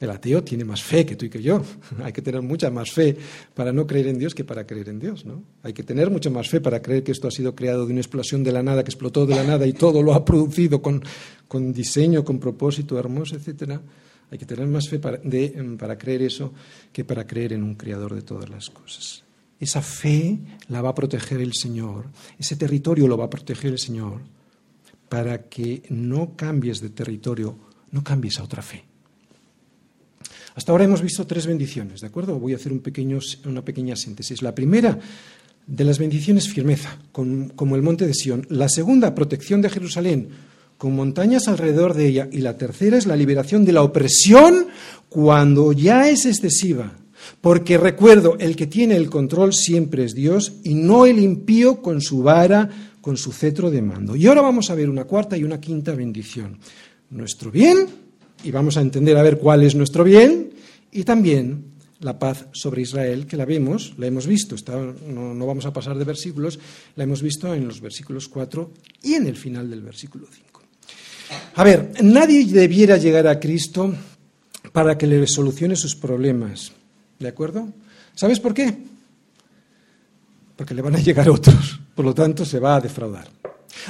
El ateo tiene más fe que tú y que yo. Hay que tener mucha más fe para no creer en Dios que para creer en Dios, ¿no? Hay que tener mucha más fe para creer que esto ha sido creado de una explosión de la nada, que explotó de la nada y todo lo ha producido con, diseño, con propósito hermoso, etcétera. Hay que tener más fe para, para creer eso que para creer en un creador de todas las cosas. Esa fe la va a proteger el Señor, ese territorio lo va a proteger el Señor, para que no cambies de territorio, no cambies a otra fe. Hasta ahora hemos visto tres bendiciones, ¿de acuerdo? Voy a hacer una pequeña síntesis. La primera de las bendiciones, firmeza, como el monte de Sión. La segunda, protección de Jerusalén, con montañas alrededor de ella. Y la tercera es la liberación de la opresión cuando ya es excesiva. Porque recuerdo, el que tiene el control siempre es Dios y no el impío con su vara, con su cetro de mando. Y ahora vamos a ver una cuarta y una quinta bendición. Nuestro bien, y vamos a entender a ver cuál es nuestro bien, y también la paz sobre Israel, que la vemos, la hemos visto, no, no, vamos a pasar de versículos, la hemos visto en los versículos 4 y en el final del versículo 5. A ver, nadie debiera llegar a Cristo para que le solucione sus problemas, ¿de acuerdo? ¿Sabes por qué? Porque le van a llegar otros, por lo tanto se va a defraudar.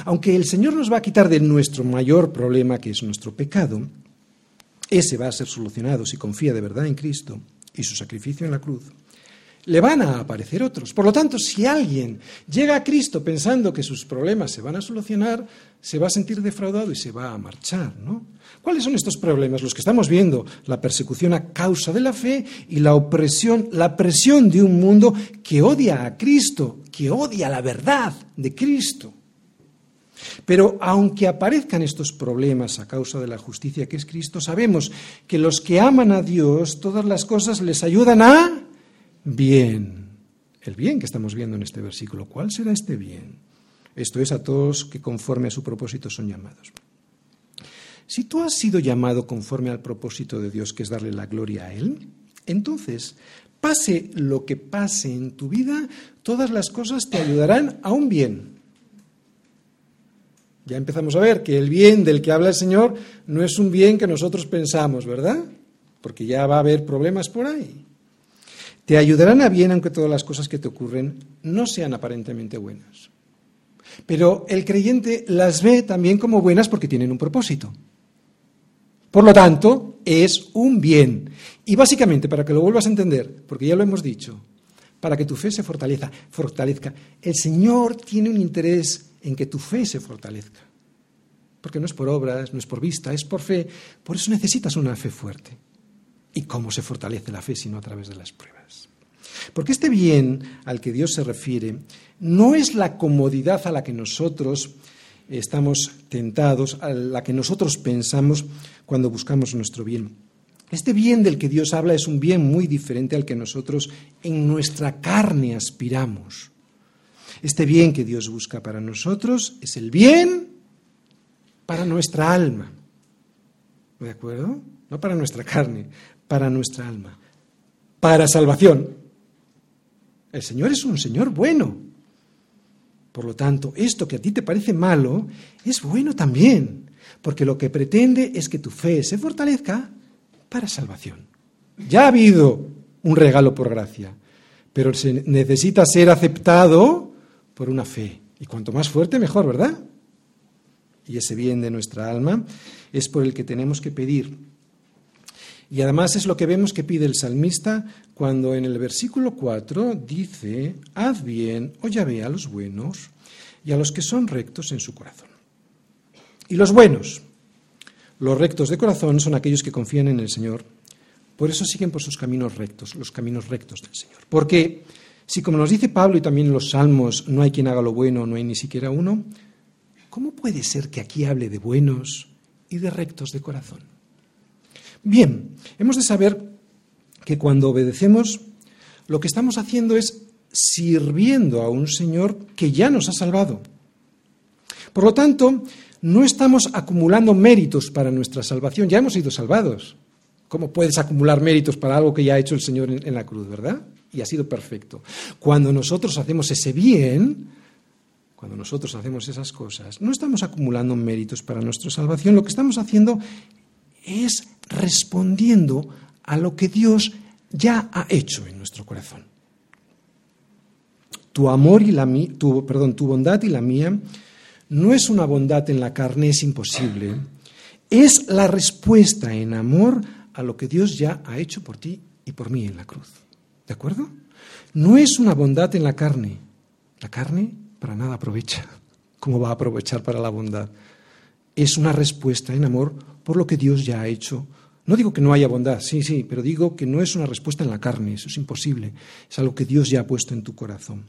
Aunque el Señor nos va a quitar de nuestro mayor problema, que es nuestro pecado, ese va a ser solucionado si confía de verdad en Cristo y su sacrificio en la cruz, le van a aparecer otros. Por lo tanto, si alguien llega a Cristo pensando que sus problemas se van a solucionar, se va a sentir defraudado y se va a marchar, ¿no? ¿Cuáles son estos problemas? Los que estamos viendo, la persecución a causa de la fe y la opresión, la presión de un mundo que odia a Cristo, que odia la verdad de Cristo. Pero aunque aparezcan estos problemas a causa de la justicia que es Cristo, sabemos que los que aman a Dios, todas las cosas les ayudan a bien. El bien que estamos viendo en este versículo. ¿Cuál será este bien? Esto es a todos que conforme a su propósito son llamados. Si tú has sido llamado conforme al propósito de Dios, que es darle la gloria a Él, entonces, pase lo que pase en tu vida, todas las cosas te ayudarán a un bien. Ya empezamos a ver que el bien del que habla el Señor no es un bien que nosotros pensamos, ¿verdad? Porque ya va a haber problemas por ahí. Te ayudarán a bien aunque todas las cosas que te ocurren no sean aparentemente buenas. Pero el creyente las ve también como buenas porque tienen un propósito. Por lo tanto, es un bien. Y básicamente, para que lo vuelvas a entender, porque ya lo hemos dicho, para que tu fe se fortalezca, fortalezca el Señor tiene un interés en que tu fe se fortalezca. Porque no es por obras, no es por vista, es por fe. Por eso necesitas una fe fuerte. ¿Y cómo se fortalece la fe sino a través de las pruebas? Porque este bien al que Dios se refiere no es la comodidad a la que nosotros estamos tentados, a la que nosotros pensamos cuando buscamos nuestro bien. Este bien del que Dios habla es un bien muy diferente al que nosotros en nuestra carne aspiramos. Este bien que Dios busca para nosotros es el bien para nuestra alma. ¿De acuerdo? No para nuestra carne, para nuestra alma. Para salvación. El Señor es un Señor bueno. Por lo tanto, esto que a ti te parece malo es bueno también, porque lo que pretende es que tu fe se fortalezca para salvación. Ya ha habido un regalo por gracia, pero se necesita ser aceptado por una fe. Y cuanto más fuerte, mejor, ¿verdad? Y ese bien de nuestra alma es por el que tenemos que pedir. Y además es lo que vemos que pide el salmista cuando en el versículo 4 dice, haz bien o llave a los buenos y a los que son rectos en su corazón. Y los buenos, los rectos de corazón son aquellos que confían en el Señor, por eso siguen por sus caminos rectos, los caminos rectos del Señor. Porque si, como nos dice Pablo y también los Salmos, no hay quien haga lo bueno, no hay ni siquiera uno, ¿cómo puede ser que aquí hable de buenos y de rectos de corazón? Bien, hemos de saber que cuando obedecemos, lo que estamos haciendo es sirviendo a un Señor que ya nos ha salvado. Por lo tanto, no estamos acumulando méritos para nuestra salvación, ya hemos sido salvados. ¿Cómo puedes acumular méritos para algo que ya ha hecho el Señor en, la cruz, verdad? y ha sido perfecto. Cuando nosotros hacemos ese bien, cuando nosotros hacemos esas cosas, no estamos acumulando méritos para nuestra salvación, lo que estamos haciendo es respondiendo a lo que Dios ya ha hecho en nuestro corazón. Tu amor y la tu, perdón, tu bondad y la mía no es una bondad en la carne, es imposible. Es la respuesta en amor a lo que Dios ya ha hecho por ti y por mí en la cruz. ¿De acuerdo? No es una bondad en la carne. La carne para nada aprovecha. ¿Cómo va a aprovechar para la bondad? Es una respuesta en amor por lo que Dios ya ha hecho, No digo que no haya bondad, sí, sí, pero digo que no es una respuesta en la carne, eso es imposible, es algo que Dios ya ha puesto en tu corazón.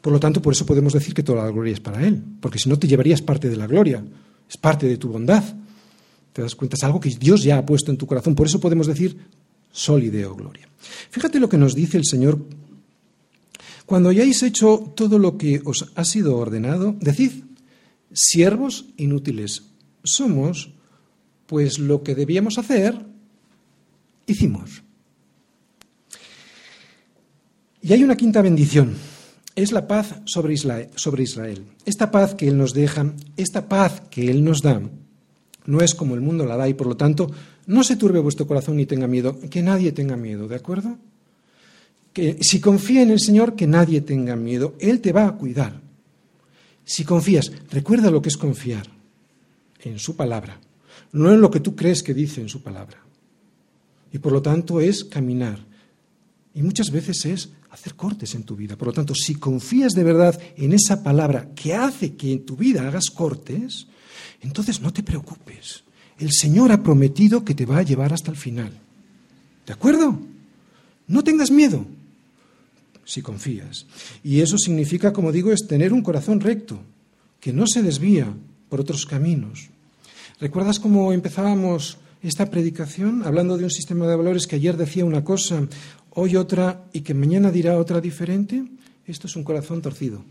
Por lo tanto, por eso podemos decir que toda la gloria es para Él, porque si no te llevarías parte de la gloria, es parte de tu bondad. Te das cuenta, es algo que Dios ya ha puesto en tu corazón, por eso podemos decir solideo gloria. Fíjate lo que nos dice el Señor. Cuando hayáis hecho todo lo que os ha sido ordenado, decid, siervos inútiles somos, pues lo que debíamos hacer, hicimos. Y hay una quinta bendición es la paz sobre Israel, Esta paz que Él nos deja, esta paz que Él nos da, no es como el mundo la da y por lo tanto no se turbe vuestro corazón ni tenga miedo, que nadie tenga miedo, ¿de acuerdo? Que si confía en el Señor, que nadie tenga miedo, Él te va a cuidar. Si confías, recuerda lo que es confiar en su palabra, no en lo que tú crees que dice en su palabra. Y por lo tanto es caminar. Y muchas veces es hacer cortes en tu vida. Por lo tanto, si confías de verdad en esa palabra que hace que en tu vida hagas cortes, entonces no te preocupes. El Señor ha prometido que te va a llevar hasta el final. ¿De acuerdo? No tengas miedo si confías. Y eso significa, como digo, es tener un corazón recto, que no se desvía por otros caminos. ¿Recuerdas cómo empezábamos esta predicación hablando de un sistema de valores que ayer decía una cosa, hoy otra y que mañana dirá otra diferente, esto es un corazón torcido.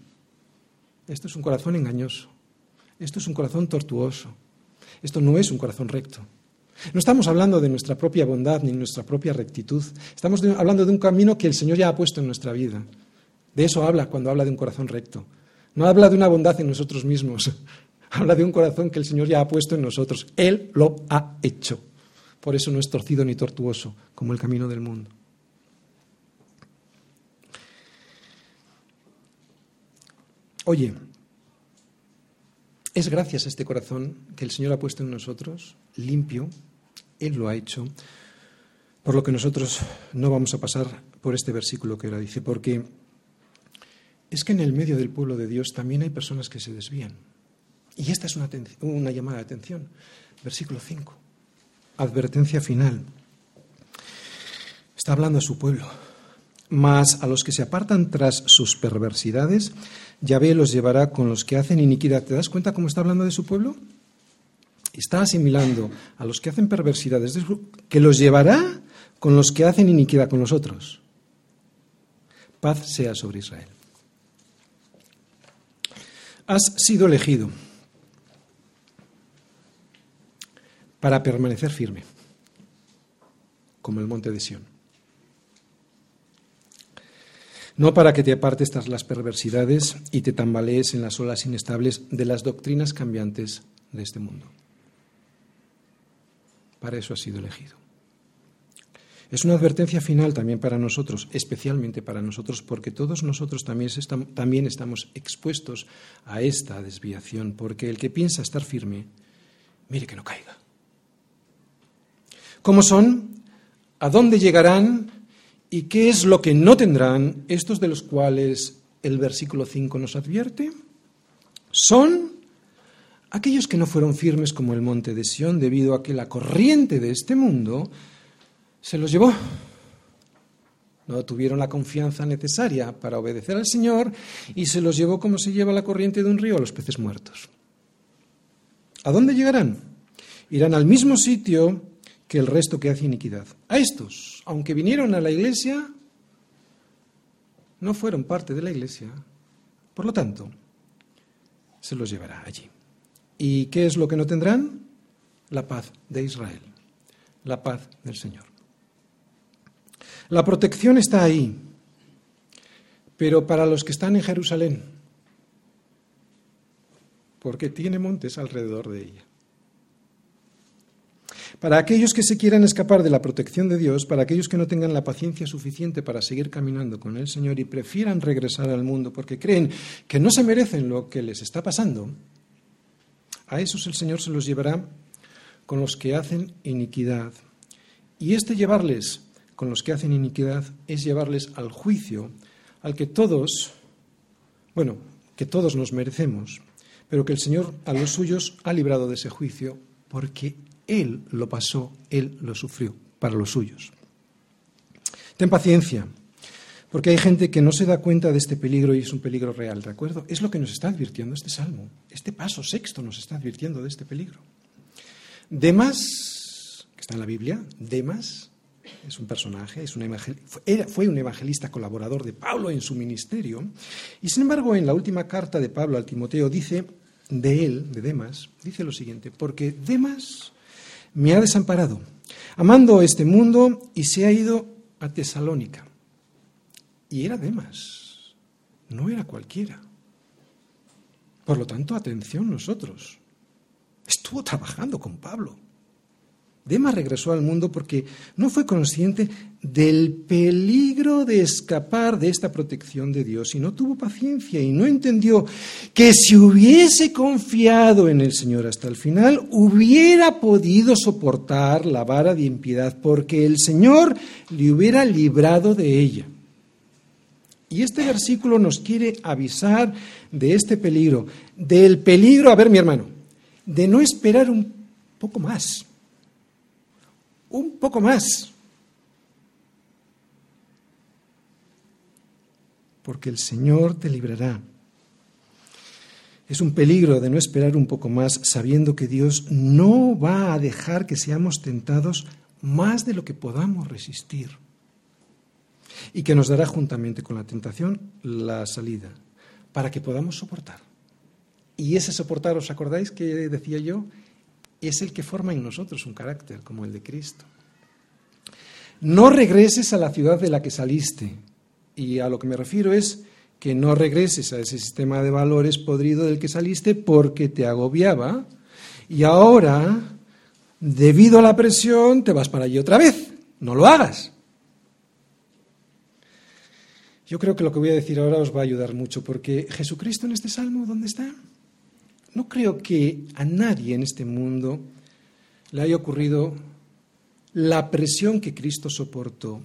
Esto es un corazón engañoso. Esto es un corazón tortuoso. Esto no es un corazón recto. No estamos hablando de nuestra propia bondad ni nuestra propia rectitud. Estamos hablando de un camino que el Señor ya ha puesto en nuestra vida. De eso habla cuando habla de un corazón recto. No habla de una bondad en nosotros mismos. Habla de un corazón que el Señor ya ha puesto en nosotros. Él lo ha hecho. Por eso no es torcido ni tortuoso como el camino del mundo. Oye, es gracias a este corazón que el Señor ha puesto en nosotros, limpio, Él lo ha hecho, por lo que nosotros no vamos a pasar por este versículo que ahora dice, porque es que en el medio del pueblo de Dios también hay personas que se desvían. Y esta es una, llamada de atención. Versículo 5. Advertencia final. Está hablando a su pueblo. Mas a los que se apartan tras sus perversidades, Yahvé los llevará con los que hacen iniquidad. ¿Te das cuenta cómo está hablando de su pueblo? Está asimilando a los que hacen perversidades, que los llevará con los que hacen iniquidad con los otros. Paz sea sobre Israel. Has sido elegido para permanecer firme, como el monte de Sión no para que te apartes tras las perversidades y te tambalees en las olas inestables de las doctrinas cambiantes de este mundo. Para eso has sido elegido. Es una advertencia final también para nosotros, especialmente para nosotros, porque todos nosotros también, también estamos expuestos a esta desviación, porque el que piensa estar firme, mire que no caiga. ¿Cómo son? ¿A dónde llegarán? ¿Y qué es lo que no tendrán estos de los cuales el versículo 5 nos advierte? Son aquellos que no fueron firmes como el monte de Sión debido a que la corriente de este mundo se los llevó. No tuvieron la confianza necesaria para obedecer al Señor y se los llevó como se lleva la corriente de un río a los peces muertos. ¿A dónde llegarán? Irán al mismo sitio que el resto que hace iniquidad. A estos, aunque vinieron a la iglesia, no fueron parte de la iglesia. Por lo tanto, se los llevará allí. ¿Y qué es lo que no tendrán? La paz de Israel, la paz del Señor. La protección está ahí, pero para los que están en Jerusalén, porque tiene montes alrededor de ella. Para aquellos que se quieran escapar de la protección de Dios, para aquellos que no tengan la paciencia suficiente para seguir caminando con el Señor y prefieran regresar al mundo porque creen que no se merecen lo que les está pasando, a esos el Señor se los llevará con los que hacen iniquidad. Y este llevarles con los que hacen iniquidad es llevarles al juicio al que todos, bueno, que todos nos merecemos, pero que el Señor a los suyos ha librado de ese juicio porque Él lo pasó, Él lo sufrió para los suyos. Ten paciencia, porque hay gente que no se da cuenta de este peligro y es un peligro real, ¿de acuerdo? Es lo que nos está advirtiendo este salmo. Este paso sexto nos está advirtiendo de este peligro. Demas, que está en la Biblia, Demas es un personaje, es un fue un evangelista colaborador de Pablo en su ministerio, y sin embargo en la última carta de Pablo al Timoteo dice de él, de Demas, dice lo siguiente, porque Demas me ha desamparado, amando este mundo y se ha ido a Tesalónica. Y era Demas, no era cualquiera. Por lo tanto, atención nosotros. Estuvo trabajando con Pablo. Demas regresó al mundo porque no fue consciente del peligro de escapar de esta protección de Dios y no tuvo paciencia y no entendió que si hubiese confiado en el Señor hasta el final, hubiera podido soportar la vara de impiedad porque el Señor le hubiera librado de ella. Y este versículo nos quiere avisar de este peligro, del peligro, a ver mi hermano, de no esperar un poco más un poco más. Porque el Señor te librará. Es un peligro de no esperar un poco más sabiendo que Dios no va a dejar que seamos tentados más de lo que podamos resistir y que nos dará juntamente con la tentación la salida para que podamos soportar. Y ese soportar, ¿os acordáis que decía yo? es el que forma en nosotros un carácter como el de Cristo. No regreses a la ciudad de la que saliste. Y a lo que me refiero es que no regreses a ese sistema de valores podrido del que saliste porque te agobiaba y ahora, debido a la presión, te vas para allí otra vez. No lo hagas. Yo creo que lo que voy a decir ahora os va a ayudar mucho porque Jesucristo en este salmo, ¿dónde está? No creo que a nadie en este mundo le haya ocurrido la presión que Cristo soportó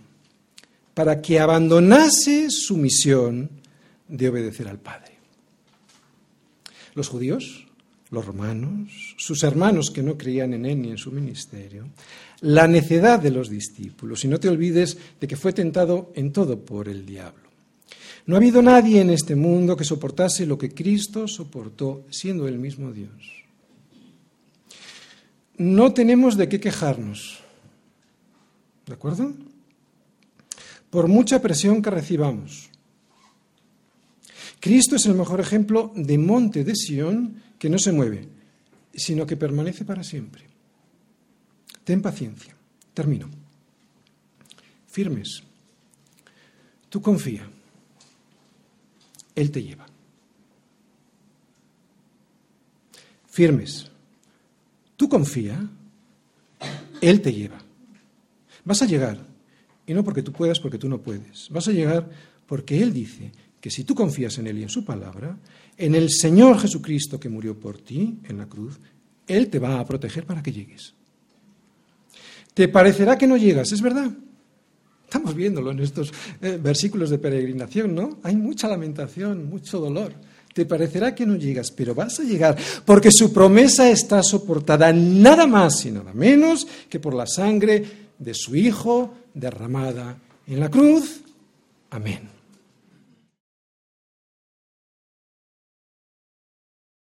para que abandonase su misión de obedecer al Padre. Los judíos, los romanos, sus hermanos que no creían en él ni en su ministerio, la necedad de los discípulos, y no te olvides de que fue tentado en todo por el diablo. No ha habido nadie en este mundo que soportase lo que Cristo soportó siendo el mismo Dios. No tenemos de qué quejarnos. ¿De acuerdo? Por mucha presión que recibamos. Cristo es el mejor ejemplo de monte de Sión que no se mueve, sino que permanece para siempre. Ten paciencia. Termino. Firmes. Tú confía. Él te lleva. Firmes. Tú confía, Él te lleva. Vas a llegar, y no porque tú puedas, porque tú no puedes. Vas a llegar porque Él dice que si tú confías en Él y en su palabra, en el Señor Jesucristo que murió por ti en la cruz, Él te va a proteger para que llegues. Te parecerá que no llegas, es verdad. Estamos viéndolo en estos eh, versículos de peregrinación, ¿no? Hay mucha lamentación, mucho dolor. Te parecerá que no llegas, pero vas a llegar, porque su promesa está soportada nada más y nada menos que por la sangre de su Hijo derramada en la cruz. Amén.